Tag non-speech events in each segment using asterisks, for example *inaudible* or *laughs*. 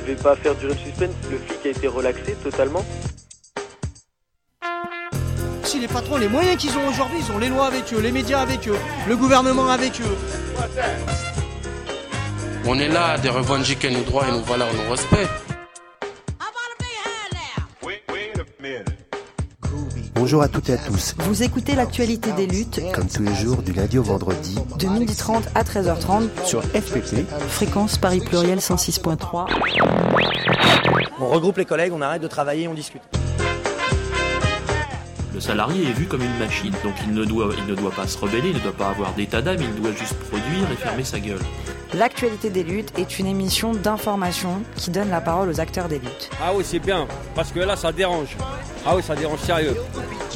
je vais pas faire durer le suspense. Le flic a été relaxé totalement. Si les patrons, les moyens qu'ils ont aujourd'hui, ils ont les lois avec eux, les médias avec eux, le gouvernement avec eux. On est là de revendiquer nos droits et nos valeurs, nos respects. Bonjour à toutes et à tous. Vous écoutez l'actualité des luttes, Comme tous les jours, du lundi au vendredi, de 12h30 à 13h30, sur FPP. fréquence Paris Pluriel 106.3. On regroupe les collègues, on arrête de travailler, on discute. Le salarié est vu comme une machine, donc il ne doit, il ne doit pas se rebeller, il ne doit pas avoir d'état d'âme, il doit juste produire et fermer sa gueule. L'actualité des luttes est une émission d'information qui donne la parole aux acteurs des luttes. Ah oui, c'est bien, parce que là, ça dérange. Ah oui, ça dérange sérieux.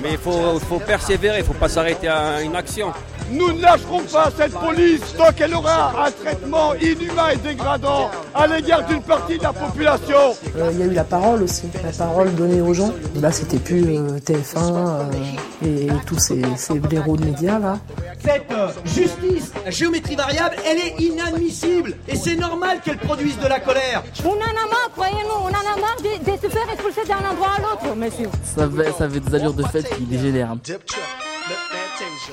Mais il faut, persévérer, il faut pas s'arrêter à une action. Nous ne lâcherons pas cette police tant qu'elle aura un traitement inhumain et dégradant à l'égard d'une partie de la population. Euh, Il y a eu la parole aussi, la parole donnée aux gens. Là, c'était plus euh, TF1 euh, et, tous ces, ces blaireaux de médias là. Cette euh, justice, la géométrie variable, elle est inadmissible. Et c'est normal qu'elle produise de la colère. On en a marre, croyez-nous, on en a marre de, de se faire expulser d'un endroit à l'autre, monsieur. Ça avait, ça avait des allures de fête qui dégénèrent.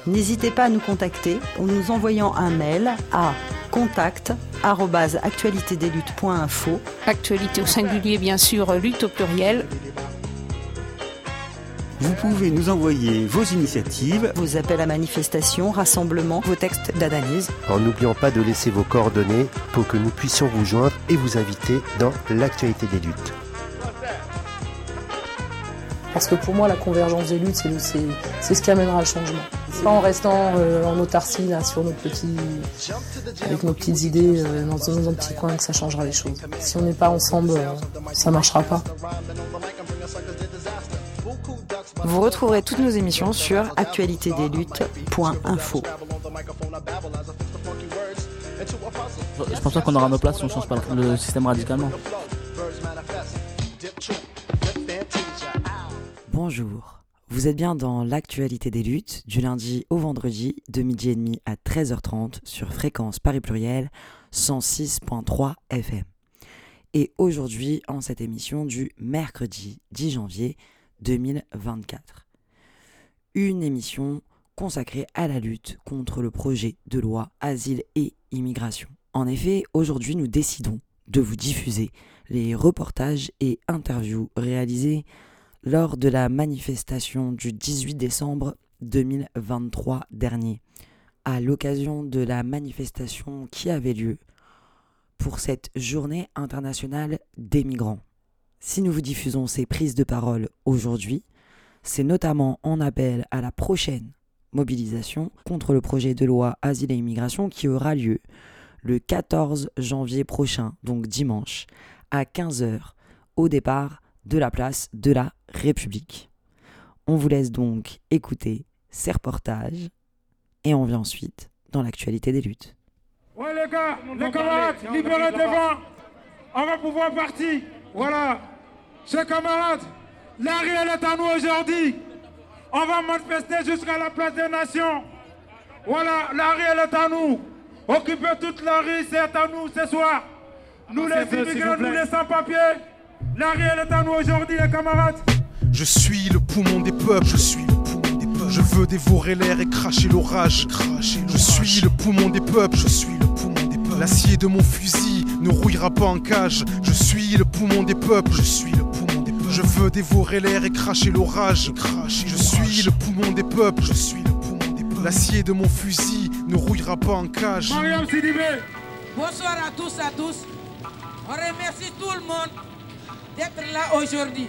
N'hésitez pas à nous contacter en nous envoyant un mail à contact@actualitédesluttes.info. Actualité au singulier, bien sûr, lutte au pluriel. Vous pouvez nous envoyer vos initiatives, Vos appels à manifestation, rassemblements, vos textes d'analyse. En n'oubliant pas de laisser vos coordonnées pour que nous puissions vous joindre et vous inviter dans l'actualité des luttes. Parce que pour moi, la convergence des luttes, c'est le- c'est c'est ce qui amènera le changement. C'est pas en restant euh, en autarcie là, sur nos petits, avec nos petites idées euh, dans, dans un petit coin que ça changera les choses. Si on n'est pas ensemble, euh, ça marchera pas. Vous retrouverez toutes nos émissions sur actualitédesluttes.info. Je pense pas qu'on aura nos places si on change pas le système radicalement. Bonjour. Vous êtes bien dans l'actualité des luttes du lundi au vendredi de midi et demi à 13h30 sur fréquence Paris Pluriel 106.3 FM. Et aujourd'hui en cette émission du mercredi 10 janvier 2024. Une émission consacrée à la lutte contre le projet de loi Asile et Immigration. En effet, aujourd'hui nous décidons de vous diffuser les reportages et interviews réalisés lors de la manifestation du 18 décembre 2023 dernier, à l'occasion de la manifestation qui avait lieu pour cette journée internationale des migrants. Si nous vous diffusons ces prises de parole aujourd'hui, c'est notamment en appel à la prochaine mobilisation contre le projet de loi Asile et Immigration qui aura lieu le 14 janvier prochain, donc dimanche, à 15h, au départ de la place de la République. On vous laisse donc écouter ces reportages et on vient ensuite dans l'actualité des luttes. Ouais les gars, les camarades, libérez devant. On va pouvoir partir. Voilà. Chers camarades, la rue elle est à nous aujourd'hui. On va manifester jusqu'à la place des nations. Voilà, la rue elle est à nous. Occupez toute la rue, c'est à nous ce soir. Nous les immigrés, nous les sans-papiers. La est à nous aujourd'hui les camarades. Je suis le poumon des peuples, je suis le poumon des peuples. Je veux dévorer l'air et cracher l'orage. Je suis le poumon des peuples, je suis le poumon des peuples. L'acier de mon fusil ne rouillera pas en cage. Je suis le poumon des peuples, je suis le poumon des peuples. Je veux dévorer l'air et cracher l'orage. Je suis le poumon des peuples, je suis le poumon des peuples. L'acier de mon fusil ne rouillera pas en cage. Mariam Sidibé. Bonsoir à tous, à tous. On remercie tout le monde d'être là aujourd'hui.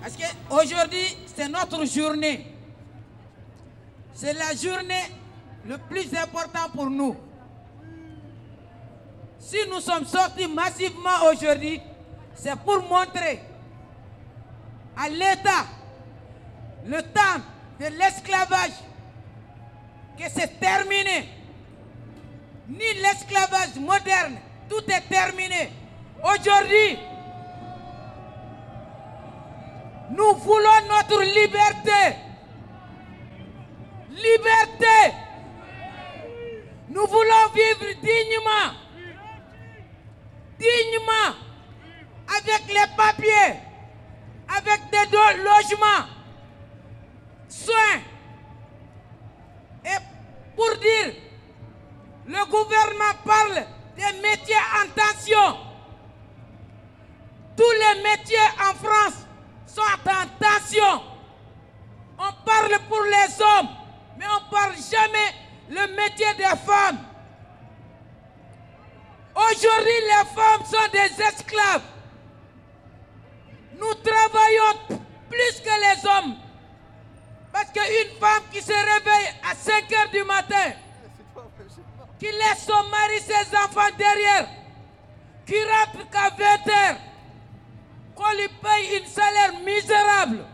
Parce qu'aujourd'hui, c'est notre journée. C'est la journée le plus important pour nous. Si nous sommes sortis massivement aujourd'hui, c'est pour montrer à l'État le temps de l'esclavage que c'est terminé. Ni l'esclavage moderne, tout est terminé. Aujourd'hui, nous voulons notre liberté. Liberté. Nous voulons vivre dignement. dignement, avec les papiers, avec des logements, soins. Et pour dire, le gouvernement parle des métiers en tension. Tous les métiers en France tension. On parle pour les hommes, mais on ne parle jamais le métier des femmes. Aujourd'hui, les femmes sont des esclaves. Nous travaillons plus que les hommes. Parce qu'une femme qui se réveille à 5 heures du matin, qui laisse son mari, ses enfants derrière, qui rentre qu'à 20 heures, qu'on lui paye un salaire misérable?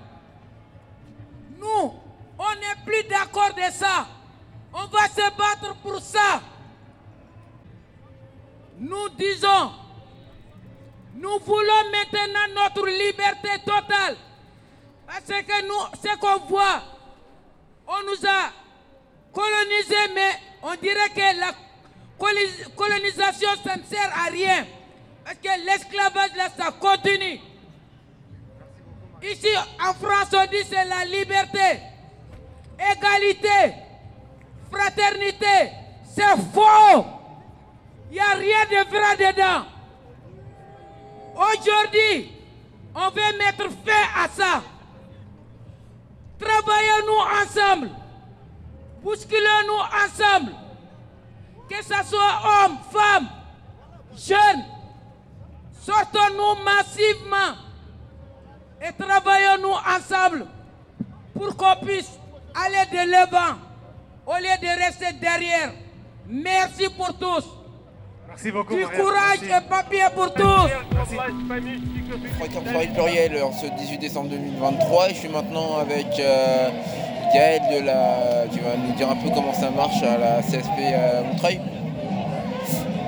Nous, on n'est plus d'accord de ça. On va se battre pour ça. Nous disons, nous voulons maintenant notre liberté totale. Parce que nous, ce qu'on voit, on nous a colonisés, mais on dirait que la colonis- colonisation, ça ne sert à rien. Parce que l'esclavage, là, ça continue. Ici, en France, on dit c'est la liberté, égalité, fraternité. C'est faux. Il n'y a rien de vrai dedans. Aujourd'hui, on veut mettre fin à ça. Travaillons-nous ensemble. Bousculons-nous ensemble. Que ce soit hommes, femmes, jeunes. Sortons-nous massivement et travaillons-nous ensemble pour qu'on puisse aller de l'avant au lieu de rester derrière. Merci pour tous. Merci beaucoup. Du Marianne. courage Merci. et papier pour tous. Fréquence Paris Pluriel en ce 18 décembre 2023 et je suis maintenant avec euh, Gaël de la, qui va nous dire un peu comment ça marche à la CSP à Montreuil.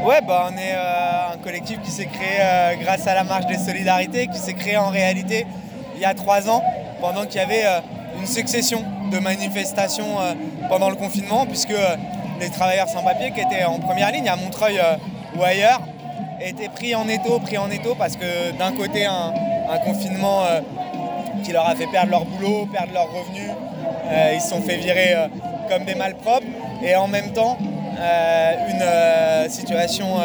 Ouais, bah, on est euh, collectif qui s'est créé euh, grâce à la marche des solidarités, qui s'est créé en réalité il y a trois ans, pendant qu'il y avait euh, une succession de manifestations euh, pendant le confinement, puisque les travailleurs sans papier qui étaient en première ligne à Montreuil ou ailleurs étaient pris en étau, pris en étau, parce que d'un côté un, un confinement qui leur a fait perdre leur boulot, perdre leurs revenus, ils se sont fait virer comme des malpropres, et en même temps une situation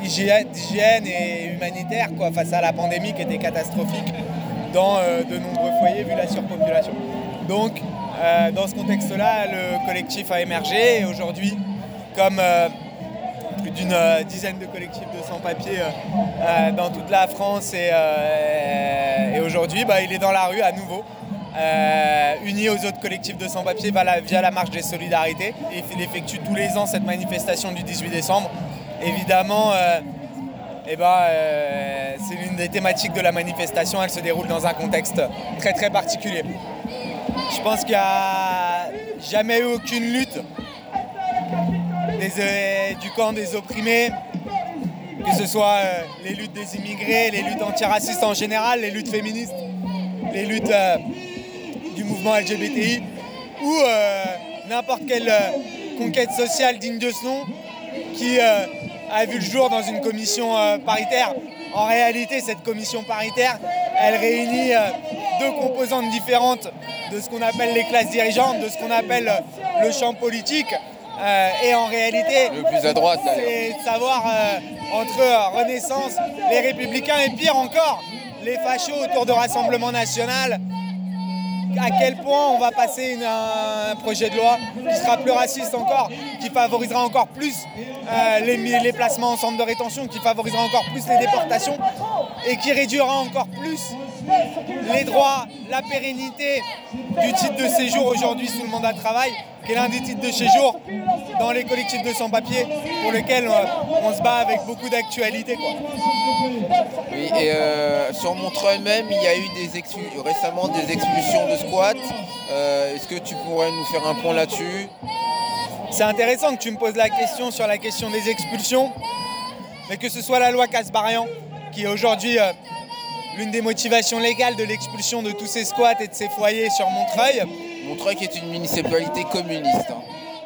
d'hygiène et humanitaire quoi, face à la pandémie qui était catastrophique dans euh, de nombreux foyers vu la surpopulation. Donc euh, dans ce contexte-là, le collectif a émergé et aujourd'hui, comme euh, plus d'une dizaine de collectifs de sans-papiers dans toute la France et, aujourd'hui, bah, il est dans la rue à nouveau. uni aux autres collectifs de sans-papiers via la, marche des solidarités. Il effectue tous les ans cette manifestation du 18 décembre. Évidemment, euh, eh ben, euh, c'est l'une des thématiques de la manifestation. Elle se déroule dans un contexte très très particulier. Je pense qu'il n'y a jamais eu aucune lutte euh, du camp des opprimés, que ce soit les luttes des immigrés, les luttes antiracistes en général, les luttes féministes, les luttes du mouvement LGBTI, ou n'importe quelle conquête sociale digne de ce nom qui a vu le jour dans une commission euh, paritaire. En réalité, cette commission paritaire, elle réunit euh, deux composantes différentes de ce qu'on appelle les classes dirigeantes, de ce qu'on appelle euh, le champ politique. Euh, et en réalité, Le plus à droite, c'est de savoir euh, entre Renaissance, les Républicains et pire encore, les fachos autour de Rassemblement National, à quel point on va passer un projet de loi qui sera plus raciste encore, qui favorisera encore plus euh, les, les placements en centre de rétention, qui favorisera encore plus les déportations et qui réduira encore plus les droits, la pérennité du titre de séjour aujourd'hui sous le mandat de travail, qui est l'un des titres de séjour dans les collectifs de sans-papiers pour lesquels euh, on se bat avec beaucoup d'actualité. Oui, et euh, sur Montreuil même, il y a eu des récemment des expulsions de squats. Euh, Est-ce que tu pourrais nous faire un point là-dessus? C'est intéressant que tu me poses la question sur la question des expulsions, mais que ce soit la loi Casbarian, qui est aujourd'hui euh, l'une des motivations légales de l'expulsion de tous ces squats et de ces foyers sur Montreuil. Montreuil qui est une municipalité communiste. hein.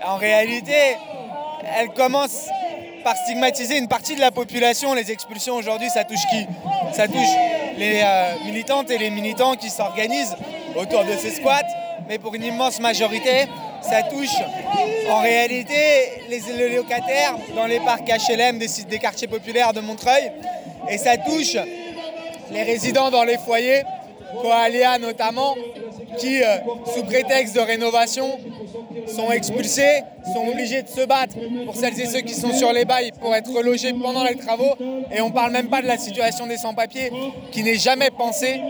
En réalité, elle commence par stigmatiser une partie de la population. Les expulsions aujourd'hui, ça touche qui? Ça touche les euh, militantes et les militants qui s'organisent autour de ces squats, mais pour une immense majorité, ça touche en réalité les, locataires dans les parcs HLM des, des quartiers populaires de Montreuil, et ça touche les résidents dans les foyers, Coalia notamment, qui, euh, sous prétexte de rénovation, sont expulsés, sont obligés de se battre pour celles et ceux qui sont sur les bails pour être logés pendant les travaux. Et on ne parle même pas de la situation des sans-papiers qui n'est jamais pensée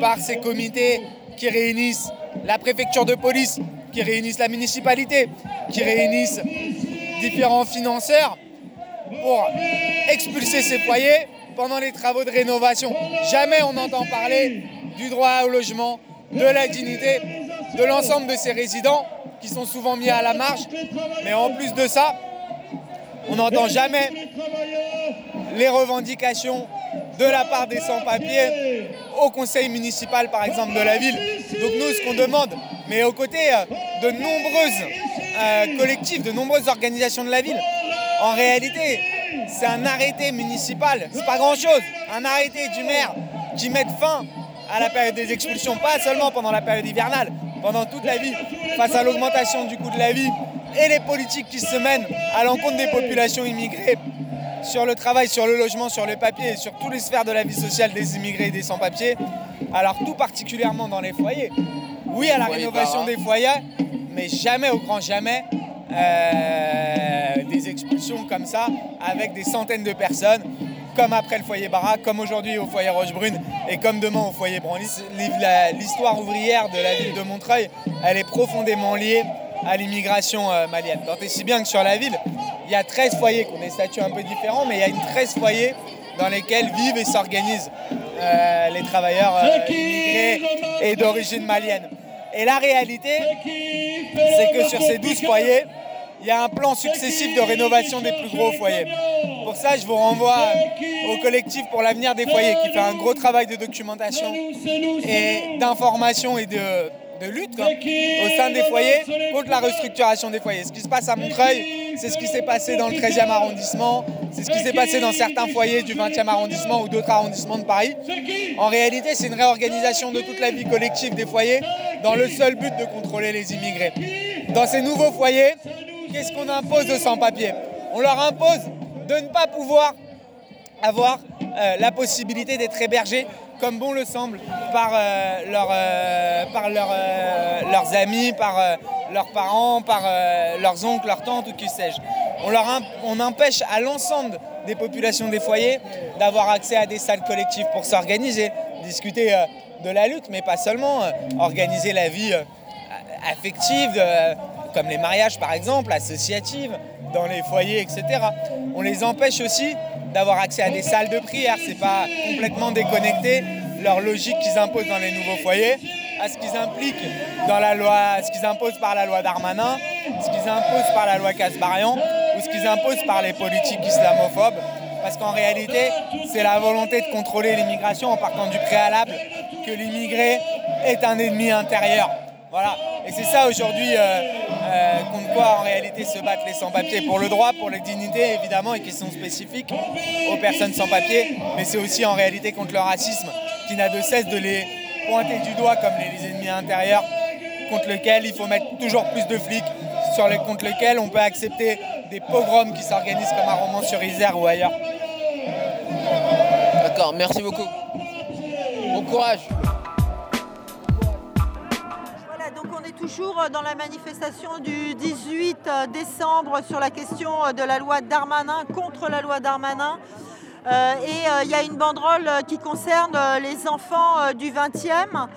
par ces comités qui réunissent la préfecture de police, qui réunissent la municipalité, qui réunissent différents financeurs pour expulser ces foyers pendant les travaux de rénovation. Jamais on n'entend parler du droit au logement, de la dignité de l'ensemble de ces résidents qui sont souvent mis à la marge. Mais en plus de ça, on n'entend jamais les revendications de la part des sans-papiers au conseil municipal, par exemple, de la ville. Donc nous, ce qu'on demande, mais aux côtés euh, de nombreuses euh, collectifs, de nombreuses organisations de la ville, en réalité, c'est un arrêté municipal, c'est pas grand-chose, un arrêté du maire qui mette fin à la période des expulsions, pas seulement pendant la période hivernale, pendant toute la vie, face à l'augmentation du coût de la vie et les politiques qui se mènent à l'encontre des populations immigrées sur le travail, sur le logement, sur le papier et sur toutes les sphères de la vie sociale des immigrés et des sans-papiers. Alors tout particulièrement dans les foyers. Oui à la rénovation des foyers, mais jamais au grand jamais euh, des expulsions comme ça avec des centaines de personnes comme après le foyer Barak, comme aujourd'hui au foyer Rochebrune et comme demain au foyer Branly. L'histoire ouvrière de la ville de Montreuil, elle est profondément liée à l'immigration euh, malienne. Tant et si bien que sur la ville, il y a 13 foyers qui ont des statuts un peu différents, mais il y a une 13 foyers dans lesquels vivent et s'organisent euh, les travailleurs euh, immigrés et d'origine malienne. Et la réalité, c'est que sur ces 12 foyers, il y a un plan successif de rénovation des plus gros foyers. Pour ça, je vous renvoie au collectif pour l'avenir des foyers qui fait un gros travail de documentation et d'information et de, lutte au sein des foyers contre la restructuration des foyers. Ce qui se passe à Montreuil, c'est ce qui s'est passé dans le 13e arrondissement, c'est ce qui s'est passé dans certains foyers du 20e arrondissement ou d'autres arrondissements de Paris. En réalité, c'est une réorganisation de toute la vie collective des foyers dans le seul but de contrôler les immigrés. Dans ces nouveaux foyers, qu'est-ce qu'on impose aux sans-papiers? On leur impose de ne pas pouvoir avoir euh, la possibilité d'être hébergés comme bon le semble par, euh, euh, par leurs amis, par leurs parents, par leurs oncles, leurs tantes ou qui sais-je. On, leur on empêche à l'ensemble des populations des foyers d'avoir accès à des salles collectives pour s'organiser, discuter de la lutte, mais pas seulement, organiser la vie affective, comme les mariages par exemple, associatives, dans les foyers, etc. On les empêche aussi d'avoir accès à des salles de prière. C'est pas complètement déconnecté leur logique qu'ils imposent dans les nouveaux foyers à ce qu'ils impliquent dans la loi, ce qu'ils imposent par la loi Darmanin, ce qu'ils imposent par la loi Casbarian ou ce qu'ils imposent par les politiques islamophobes. Parce qu'en réalité, c'est la volonté de contrôler l'immigration en partant du préalable que l'immigré est un ennemi intérieur. Voilà. Et c'est ça aujourd'hui euh, euh, contre quoi en réalité se battent les sans-papiers. Pour le droit, pour les dignités évidemment et qui sont spécifiques aux personnes sans-papiers, mais c'est aussi en réalité contre le racisme qui n'a de cesse de les pointer du doigt comme les, ennemis intérieurs contre lesquels il faut mettre toujours plus de flics, sur les, contre lesquels on peut accepter des pogroms qui s'organisent comme un roman sur Isère ou ailleurs. D'accord, merci beaucoup. Bon courage. Toujours dans la manifestation du 18 euh, décembre sur la question euh, de la loi Darmanin, contre la loi Darmanin. Euh, et il y a une banderole qui concerne les enfants du 20e.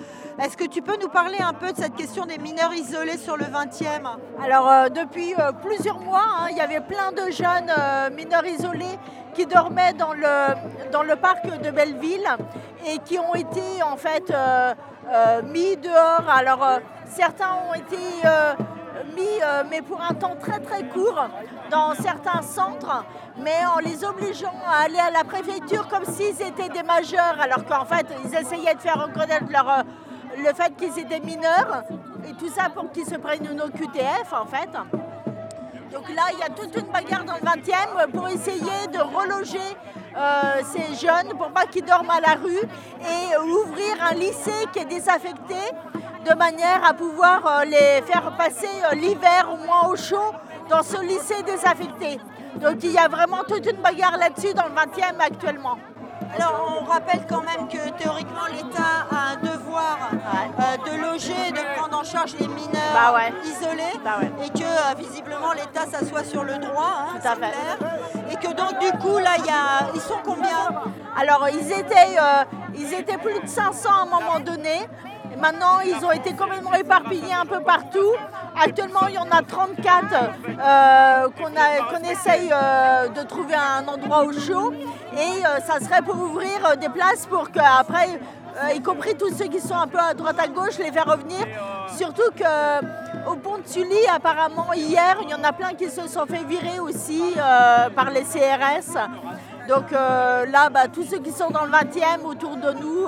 Est-ce que tu peux nous parler un peu de cette question des mineurs isolés sur le 20e Alors, depuis plusieurs mois, hein, il y avait plein de jeunes mineurs isolés qui dormaient dans le, dans le parc de Belleville et qui ont été en fait mis dehors. Alors, Certains ont été euh, mis, euh, mais pour un temps très très court, dans certains centres, mais en les obligeant à aller à la préfecture comme s'ils étaient des majeurs, alors qu'en fait, ils essayaient de faire reconnaître leur, euh, le fait qu'ils étaient mineurs, et tout ça pour qu'ils se prennent une OQTF, en fait. Donc là, il y a toute une bagarre dans le 20e pour essayer de reloger euh, ces jeunes pour pas qu'ils dorment à la rue et ouvrir un lycée qui est désaffecté de manière à pouvoir euh, les faire passer euh, l'hiver au moins au chaud dans ce lycée désaffecté. Donc il y a vraiment toute une bagarre là-dessus dans le 20e actuellement. Alors, on rappelle quand même que théoriquement, l'État a un devoir euh, de loger de prendre en charge les mineurs Bah ouais. isolés Bah ouais. et que euh, visiblement l'État s'assoit sur le droit, hein, Tout à c'est fait. clair. Et que donc, du coup, là, il y a... ils sont combien? Alors, ils étaient, euh, ils étaient plus de 500 à un moment donné. Maintenant, ils ont été complètement éparpillés un peu partout. Actuellement, il y en a 34 euh, qu'on essaye euh, de trouver un endroit au chaud. Et euh, ça serait pour ouvrir des places pour qu'après, y compris tous ceux qui sont un peu à droite à gauche, les faire revenir. Surtout qu'au pont de Sully, apparemment, hier, il y en a plein qui se sont fait virer aussi par les CRS. Donc là, bah, tous ceux qui sont dans le 20e autour de nous,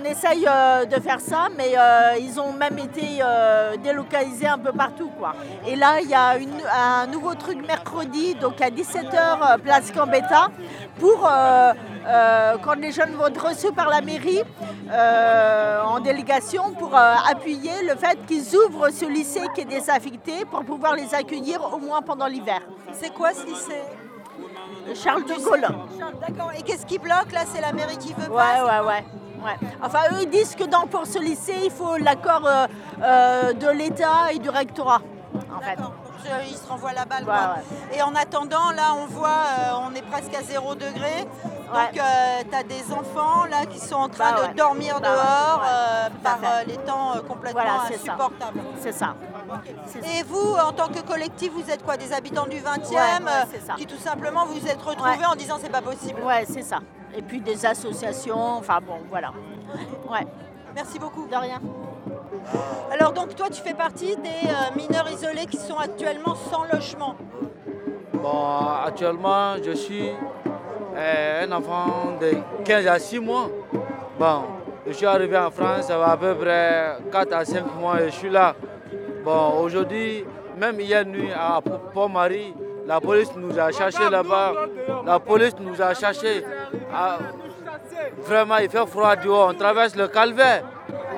on essaye euh, de faire ça, mais euh, ils ont même été euh, délocalisés un peu partout. Quoi. Et là, il y a une- un nouveau truc mercredi, donc à 17h, place Gambetta, pour quand les jeunes vont être reçus par la mairie en délégation pour appuyer le fait qu'ils ouvrent ce lycée qui est désaffecté pour pouvoir les accueillir au moins pendant l'hiver. C'est quoi ce lycée? Charles de Gaulle. D'accord. Et qu'est-ce qui bloque là? C'est la mairie qui veut Ouais, pas ouais, ouais. ouais. Enfin, eux, ils disent que dans, pour ce lycée, il faut l'accord euh, euh, de l'État et du rectorat, en fait. Je- Ils se renvoient la balle. Ouais, quoi. Et en attendant, là, on voit, euh, on est presque à 0 degré. Donc, tu as des enfants là qui sont en train Bah de ouais. dormir Bah ouais, dehors ouais, euh, par euh, les temps euh, complètement Voilà, insupportables. C'est ça. Et vous, en tant que collectif, vous êtes quoi Des habitants du 20e Ouais, ouais, euh, c'est ça. qui tout simplement vous êtes retrouvés Ouais. en disant c'est pas possible Ouais, c'est ça. Et puis des associations, enfin bon, voilà. Ouais. Merci beaucoup. De rien. Alors donc toi tu fais partie des euh, mineurs isolés qui sont actuellement sans logement. Bon, actuellement, je suis euh, un enfant de 15 à 6 mois. Bon, je suis arrivé en France, ça va à peu près 4 à 5 mois et je suis là. Bon, aujourd'hui, même hier nuit à Pont-Marie, la police nous a cherchés là-bas. La police nous a cherchés. Ah, vraiment, il fait froid dehors. On traverse le calvaire.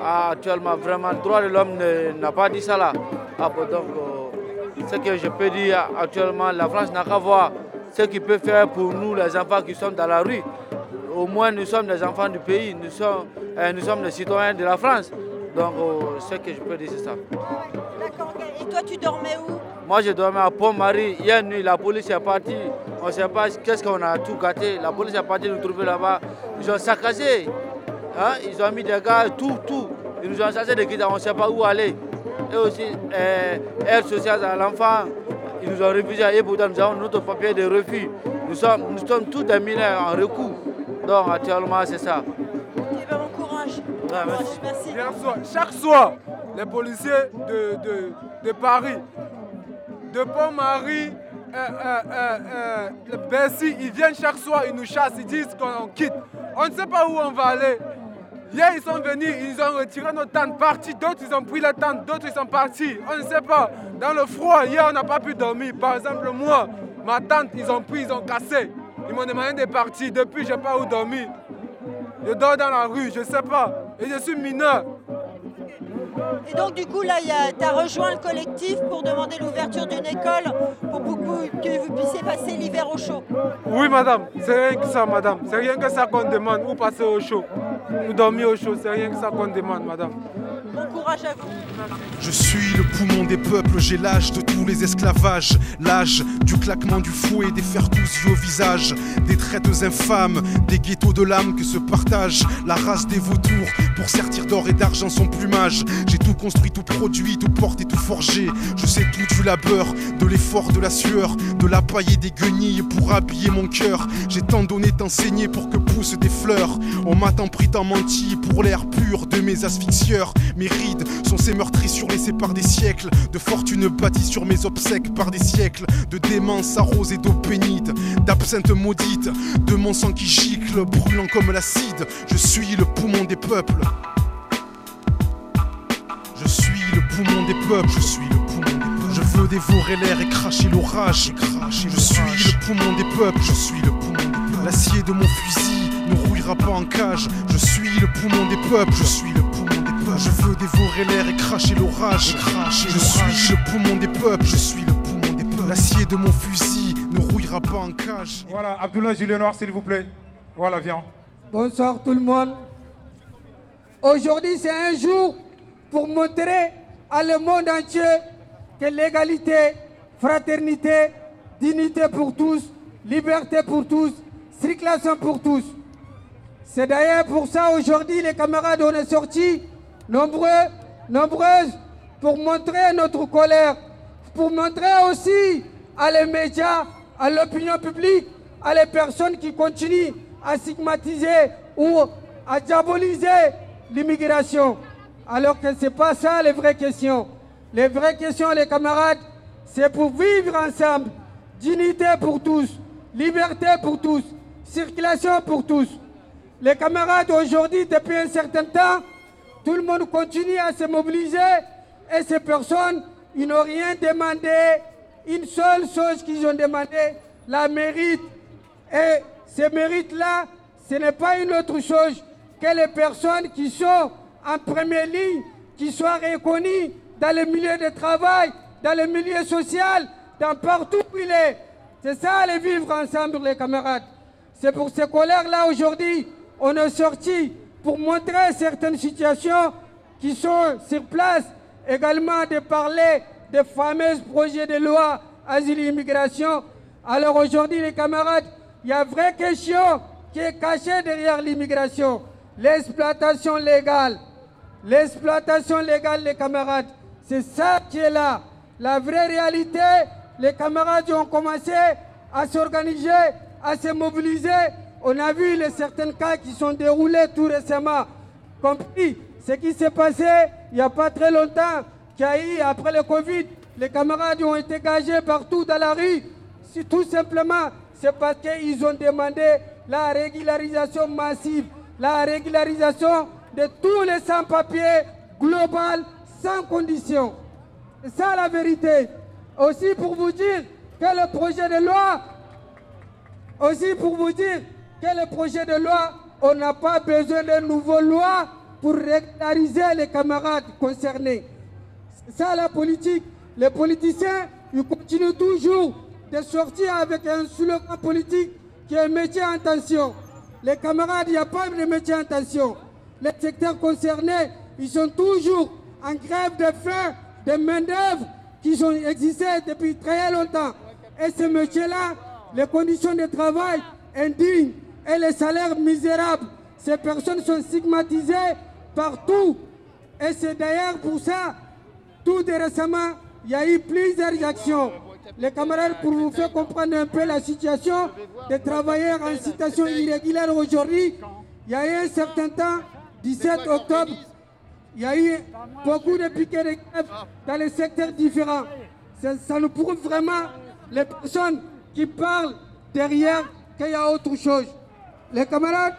Ah, actuellement, vraiment, le droit de l'homme n'a pas dit ça là. Ah, donc, euh, ce que je peux dire actuellement, la France n'a qu'à voir ce qu'il peut faire pour nous, les enfants qui sont dans la rue. Au moins, nous sommes des enfants du pays, nous sommes, euh, des citoyens de la France. Donc, euh, ce que je peux dire, c'est ça. D'accord. Et toi tu dormais où? Moi, je dormais à Pont-Marie. Hier nuit, la police est partie. On ne sait pas qu'est-ce qu'on a tout gâté. La police est partie nous trouver là-bas. Ils ont saccagé. Hein? Ils ont mis des gars, tout, tout. Ils nous ont chassé de quitter. On ne sait pas où aller. Et aussi, euh, aide sociale à l'enfant. Ils nous ont refusé. Et pourtant, nous avons notre papier de refus. Nous sommes, nous sommes tous des mineurs en recours. Donc, actuellement, c'est ça. Eh ben, bon courage. Ouais, merci. Merci. Chaque soir, les policiers de, de, de Paris, de Pont-Marie, euh, euh, euh, euh, ils viennent chaque soir, ils nous chassent, ils disent qu'on quitte. On ne sait pas où on va aller. Hier, ils sont venus, ils ont retiré nos tentes, partis. D'autres, ils ont pris les tentes, d'autres, ils sont partis. On ne sait pas. Dans le froid, hier, on n'a pas pu dormir. Par exemple, moi, ma tante, ils ont pris, ils ont cassé. Ils m'ont demandé de partir. Depuis, je n'ai pas où dormir. Je dors dans la rue, je ne sais pas. Et je suis mineur. Et donc du coup là tu as rejoint le collectif pour demander l'ouverture d'une école pour, que vous puissiez passer l'hiver au chaud. Oui, madame, c'est rien que ça, madame. C'est rien que ça qu'on demande. Où passer au chaud Nous dormir au chaud, c'est rien que ça qu'on demande, madame. Bon courage à vous. Je suis le poumon des peuples, j'ai l'âge de tous les esclavages, l'âge du claquement du fouet, des fers cousus au visage, des traites infâmes, des ghettos de l'âme que se partagent la race des vautours pour sertir d'or et d'argent son plumage. J'ai tout construit, tout produit, tout porté, tout forgé. Je sais tout du labeur, de l'effort, de la sueur, de la paille et des guenilles pour habiller mon cœur. J'ai tant donné, tant saigné pour que poussent des fleurs. On m'a tant pris, tant menti pour l'air pur de mes asphyxieurs. Mes rides sont ces meurtrissures laissées par des siècles de fortune bâtie sur mes obsèques par des siècles de démence arrosée d'eau pénite, d'absinthe maudite, de mon sang qui gicle, brûlant comme l'acide. Je suis le poumon des peuples. Je suis le poumon des peuples, je suis le poumon des peuples. Je veux dévorer l'air et cracher l'orage. Je suis le poumon des peuples, je suis le poumon des peuples. L'acier de mon fusil ne rouillera pas en cage. Je suis le poumon des peuples, je suis le poumon. Je veux dévorer l'air et cracher l'orage. Je suis le poumon des peuples, je suis le poumon des peuples. L'acier de mon fusil ne rouillera pas en cage. Voilà, Abdullah Julien Noir, s'il vous plaît. Voilà, viens. Bonsoir tout le monde. Aujourd'hui, c'est un jour pour montrer à le monde entier que l'égalité, fraternité, dignité pour tous, liberté pour tous, circulation pour tous. C'est d'ailleurs pour ça aujourd'hui les camarades on est sortis nombreux, nombreuses pour montrer notre colère, pour montrer aussi à les médias, à l'opinion publique, à les personnes qui continuent à stigmatiser ou à diaboliser l'immigration. Alors que ce n'est pas ça les vraies questions. Les vraies questions, les camarades, c'est pour vivre ensemble. Dignité pour tous, liberté pour tous, circulation pour tous. Les camarades, aujourd'hui, depuis un certain temps, tout le monde continue à se mobiliser et ces personnes, ils n'ont rien demandé. Une seule chose qu'ils ont demandé, la mérite. Et ce mérite-là, ce n'est pas une autre chose que les personnes qui sont en première ligne, qui soient reconnues dans le milieu de travail, dans le milieu social, dans partout où il est. C'est ça, les vivre ensemble, les camarades. C'est pour ces colères-là, aujourd'hui, on est sorti pour montrer certaines situations qui sont sur place, également de parler des fameux projets de loi asile et immigration. Alors aujourd'hui, les camarades, il y a une vraie question qui est cachée derrière l'immigration. L'exploitation légale. L'exploitation légale, les camarades. C'est ça qui est là. La vraie réalité, les camarades ont commencé à s'organiser, à se mobiliser. On a vu les certains cas qui sont déroulés tout récemment. Compris ce qui s'est passé il n'y a pas très longtemps, qui a eu après le Covid, les camarades ont été gagés partout dans la rue. Tout simplement, c'est parce qu'ils ont demandé la régularisation massive, la régularisation de tous les sans-papiers global, sans condition. C'est ça la vérité. Aussi pour vous dire que le projet de loi, aussi pour vous dire que le projet de loi, on n'a pas besoin de nouvelles lois pour régulariser les camarades concernés. Ça la politique. Les politiciens, ils continuent toujours de sortir avec un slogan politique qui est métier en tension. Les camarades, il n'y a pas de métier en tension. Les secteurs concernés, ils sont toujours en grève de faim, de main-d'œuvre qui ont existé depuis très longtemps. Et ce métier-là, les conditions de travail indignes et les salaires misérables, ces personnes sont stigmatisées partout. Et c'est d'ailleurs pour ça, tout récemment, il y a eu plusieurs actions. Les camarades, pour vous faire comprendre un peu la situation des travailleurs en situation irrégulière aujourd'hui, il y a eu un certain temps, 17 octobre, il y a eu beaucoup de piquets de grève dans les secteurs différents. Ça, nous prouve vraiment les personnes qui parlent derrière qu'il y a autre chose. Les camarades,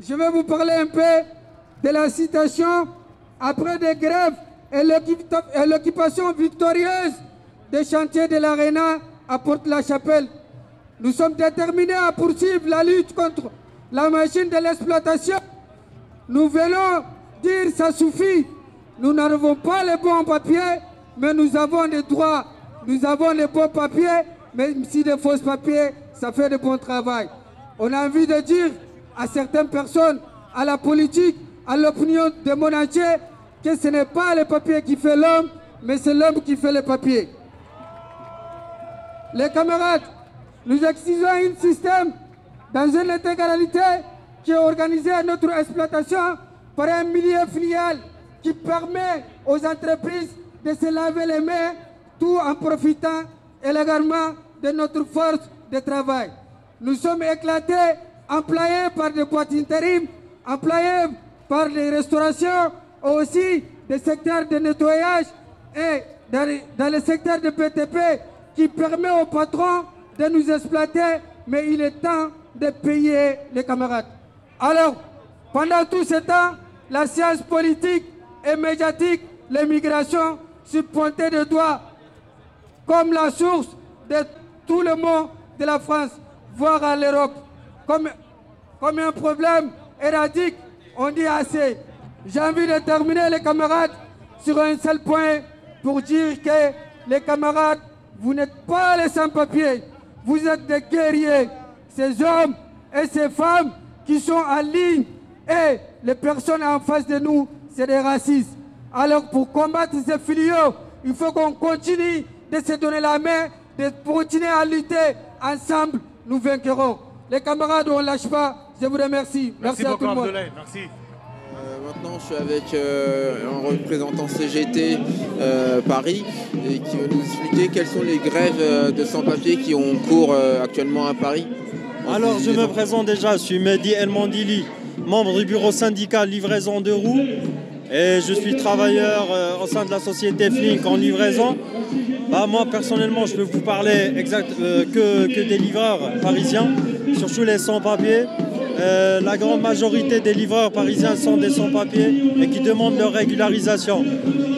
je vais vous parler un peu de la situation après des grèves et l'occupation victorieuse des chantiers de l'Arena à Porte-la-Chapelle. Nous sommes déterminés à poursuivre la lutte contre la machine de l'exploitation. Nous venons dire ça suffit. Nous n'avons pas les bons papiers, mais nous avons des droits. Nous avons les bons papiers, même si des fausses papiers, ça fait de bon travail. On a envie de dire à certaines personnes, à la politique, à l'opinion de mon que ce n'est pas le papier qui fait l'homme, mais c'est l'homme qui fait le papier. Les camarades, nous exigeons un système dans une intégralité qui est organisé à notre exploitation par un milieu filial qui permet aux entreprises de se laver les mains tout en profitant également de notre force de travail. Nous sommes éclatés, employés par des boîtes intérim, employés par les restaurations, aussi des secteurs de nettoyage et dans, le secteur de PTP qui permet aux patrons de nous exploiter, mais il est temps de payer les camarades. Alors, pendant tout ce temps, la science politique et médiatique, l'immigration, se pointait de doigt. comme la source de tout le monde de la France, voire à l'Europe. Comme, comme un problème éradique, on dit assez. J'ai envie de terminer, les camarades, sur un seul point pour dire que les camarades, vous n'êtes pas les sans-papiers, vous êtes des guerriers. Ces hommes et ces femmes qui sont en ligne et les personnes en face de nous, c'est des racistes. Alors pour combattre ces filiaux, il faut qu'on continue de se donner la main, de continuer à lutter. Ensemble, nous vaincrons. Les camarades, on ne lâche pas. Je vous remercie. Merci, à tout le monde. Merci. Euh, maintenant, je suis avec euh, un représentant CGT euh, Paris et qui va nous expliquer quelles sont les grèves de sans-papiers qui ont cours actuellement à Paris. Alors, je me présente déjà, je suis Mehdi El Mandili, membre du bureau syndical livraison de roues et je suis travailleur au sein de la société Flink en livraison. Bah, moi, personnellement, je peux vous parler que, que des livreurs parisiens, surtout les sans-papiers. Euh, la grande majorité des livreurs parisiens sont des sans-papiers et qui demandent leur régularisation.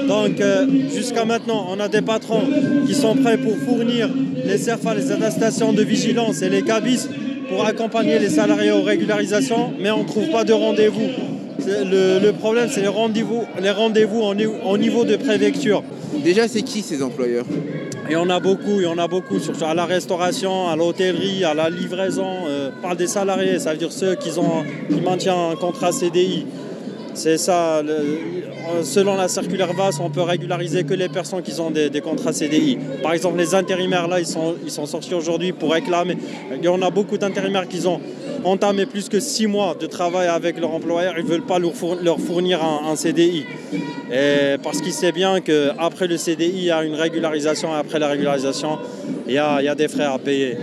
Donc euh, jusqu'à maintenant, on a des patrons qui sont prêts pour fournir les CERFA, les attestations de vigilance et les cabis pour accompagner les salariés aux régularisations, mais on ne trouve pas de rendez-vous. Le, problème, c'est les rendez-vous les rendez au niveau de préfecture. Déjà, c'est qui ces employeurs? Il y en a beaucoup, il y en a beaucoup, surtout à la restauration, à l'hôtellerie, à la livraison. Euh, on parle des salariés, ça veut dire ceux qui, ont, qui maintiennent un contrat CDI. C'est ça. selon la circulaire VAS, on peut régulariser que les personnes qui ont des, contrats CDI. Par exemple, les intérimaires, là, ils sont, ils sont sortis aujourd'hui pour réclamer. Il y en a beaucoup d'intérimaires qui ont entamé plus que six mois de travail avec leur employeur. Ils ne veulent pas leur fournir, un, CDI. Parce qu'ils savent bien qu'après le CDI, il y a une régularisation. Et après la régularisation, il y a, des frais à payer,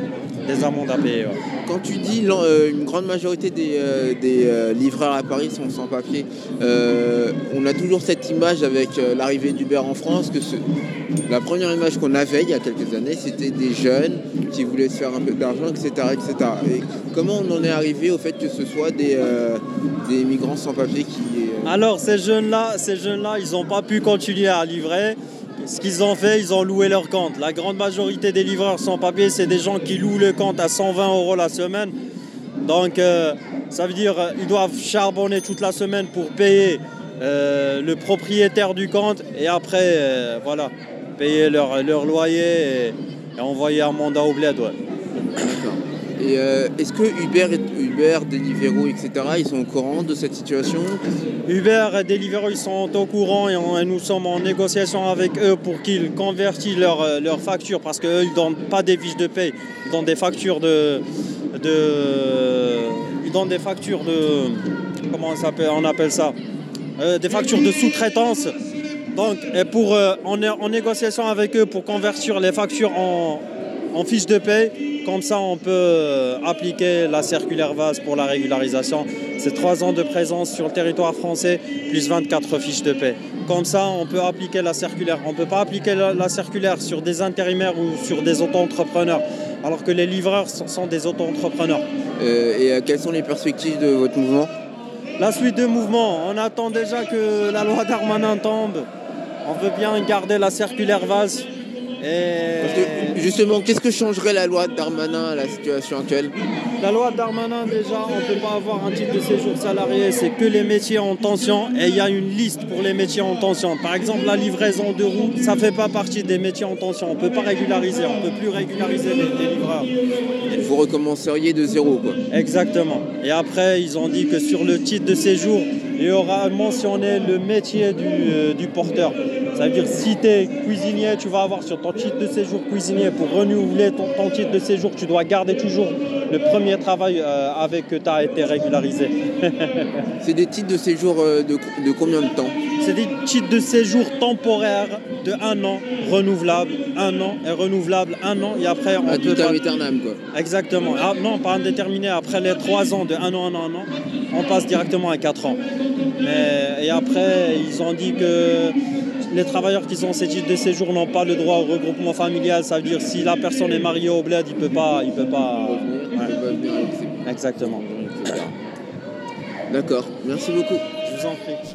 des amendes à payer. Quand tu dis euh, une grande majorité des, euh, euh, livreurs à Paris sont sans papier, on a toujours cette image avec l'arrivée d'Uber en France que la première image qu'on avait il y a quelques années, c'était des jeunes qui voulaient se faire un peu d'argent, etc., etc. Et comment on en est arrivé au fait que ce soit des, des migrants sans papier qui... Alors ces jeunes-là, ces jeunes-là, ils n'ont pas pu continuer à livrer. Ce qu'ils ont fait, ils ont loué leur compte. La grande majorité des livreurs sans papier, c'est des gens qui louent le compte à 120 euros la semaine. Donc euh, ça veut dire qu'ils doivent charbonner toute la semaine pour payer euh, le propriétaire du compte et après, euh, voilà, payer leur, loyer et, envoyer un mandat au bled. Et euh, est-ce que Uber, Uber, Deliveroo, etc., ils sont au courant de cette situation? Uber et Deliveroo, ils sont au courant et, nous sommes en négociation avec eux pour qu'ils convertissent leurs euh, factures parce qu'eux, ils ne donnent pas des fiches de paie, ils donnent des factures de... donnent des factures de... Comment on, appelle ça? Euh, Des factures de sous-traitance. Donc, et pour, on est en négociation avec eux pour convertir les factures en, en fiches de paie comme ça, on peut euh, appliquer la circulaire VAS pour la régularisation. C'est trois ans de présence sur le territoire français, plus 24 fiches de paix. Comme ça, on peut appliquer la circulaire. On ne peut pas appliquer la, circulaire sur des intérimaires ou sur des auto-entrepreneurs, alors que les livreurs sont, des auto-entrepreneurs. Euh, et euh, quelles sont les perspectives de votre mouvement? La suite de mouvement, on attend déjà que la loi Darmanin tombe. On veut bien garder la circulaire Justement, qu'est-ce que changerait la loi Darmanin à la situation actuelle? La loi Darmanin, déjà, on ne peut pas avoir un titre de séjour salarié, c'est que les métiers en tension et il y a une liste pour les métiers en tension. Par exemple, la livraison de roues, ça ne fait pas partie des métiers en tension. On ne peut pas régulariser, on ne peut plus régulariser les, livreurs. vous recommenceriez de zéro, quoi. Exactement. Et après, ils ont dit que sur le titre de séjour, y aura mentionné le métier du, euh, du porteur. Ça veut dire si tu es cuisinier, tu vas avoir sur ton titre de séjour cuisinier pour renouveler ton, titre de séjour, tu dois garder toujours le premier travail euh, avec que tu as été régularisé. *laughs* C'est des titres de séjour euh, de, combien de temps? C'est des titres de séjour temporaires de un an, renouvelable, un an et renouvelable, un an et après on peut. Pas... quoi. Exactement. Ah, non, pas indéterminé. Après les trois ans de un an, un an, un an, on passe directement à quatre ans. Mais, et après, ils ont dit que les travailleurs qui sont ces titres de séjour n'ont pas le droit au regroupement familial. Ça veut dire si la personne est mariée au bled, il ne peut pas. Il peut pas Exactement. D'accord. Merci beaucoup.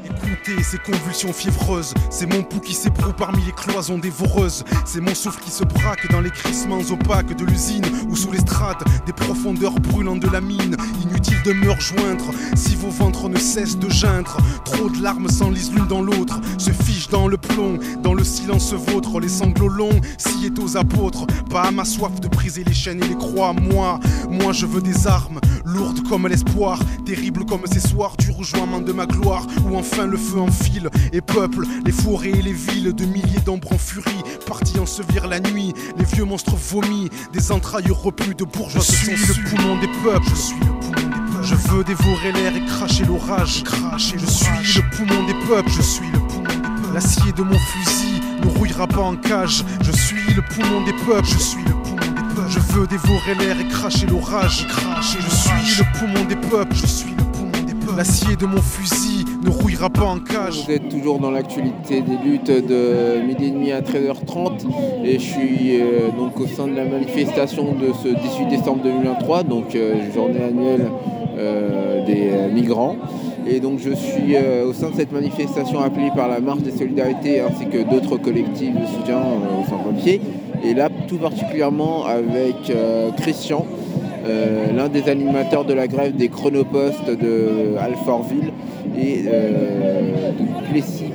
Écoutez ces convulsions fiévreuses, c'est mon pouls qui s'ébroue parmi les cloisons dévoreuses. C'est mon souffle qui se braque dans les crissements opaques de l'usine ou sous les strates des profondeurs brûlantes de la mine. Inutile de me rejoindre si vos ventres ne cessent de geindre. Trop de larmes s'enlisent l'une dans l'autre, se fichent dans le plomb, dans le silence vôtre. Les sanglots longs sciés aux apôtres. Pas à ma soif de briser les chaînes et les croix. Moi, moi je veux des armes, lourdes comme l'espoir, terribles comme ces soirs du rejoiement de ma gloire. Où enfin le feu enfile et peuple les forêts et les villes de milliers d'ombres en furie. Partis ensevelir la nuit, les vieux monstres vomis, des entrailles repues de bourgeois. Je suis le poumon des peuples, je suis le poumon des peuples. Je veux dévorer l'air et cracher l'orage. Cracher, je suis le poumon des peuples, je suis le poumon des peuples. L'acier de mon fusil ne rouillera pas en cage. Je suis le poumon des peuples, je suis le poumon des peuples. Je veux dévorer l'air et cracher l'orage. Cracher, je suis le poumon des peuples, je suis le poumon. L'acier de mon fusil ne rouillera pas en cage. Vous êtes toujours dans l'actualité des luttes de midi et demi à 13h30 et je suis euh, donc au sein de la manifestation de ce 18 décembre 2023, donc euh, journée annuelle euh, des migrants. Et donc je suis au sein de cette manifestation appelée par la Marche des Solidarités ainsi que d'autres collectifs de soutien euh, au sans-papiers. Et là tout particulièrement avec Christian, euh, l'un des animateurs de la grève des chronopostes de Alfortville et euh, Plessis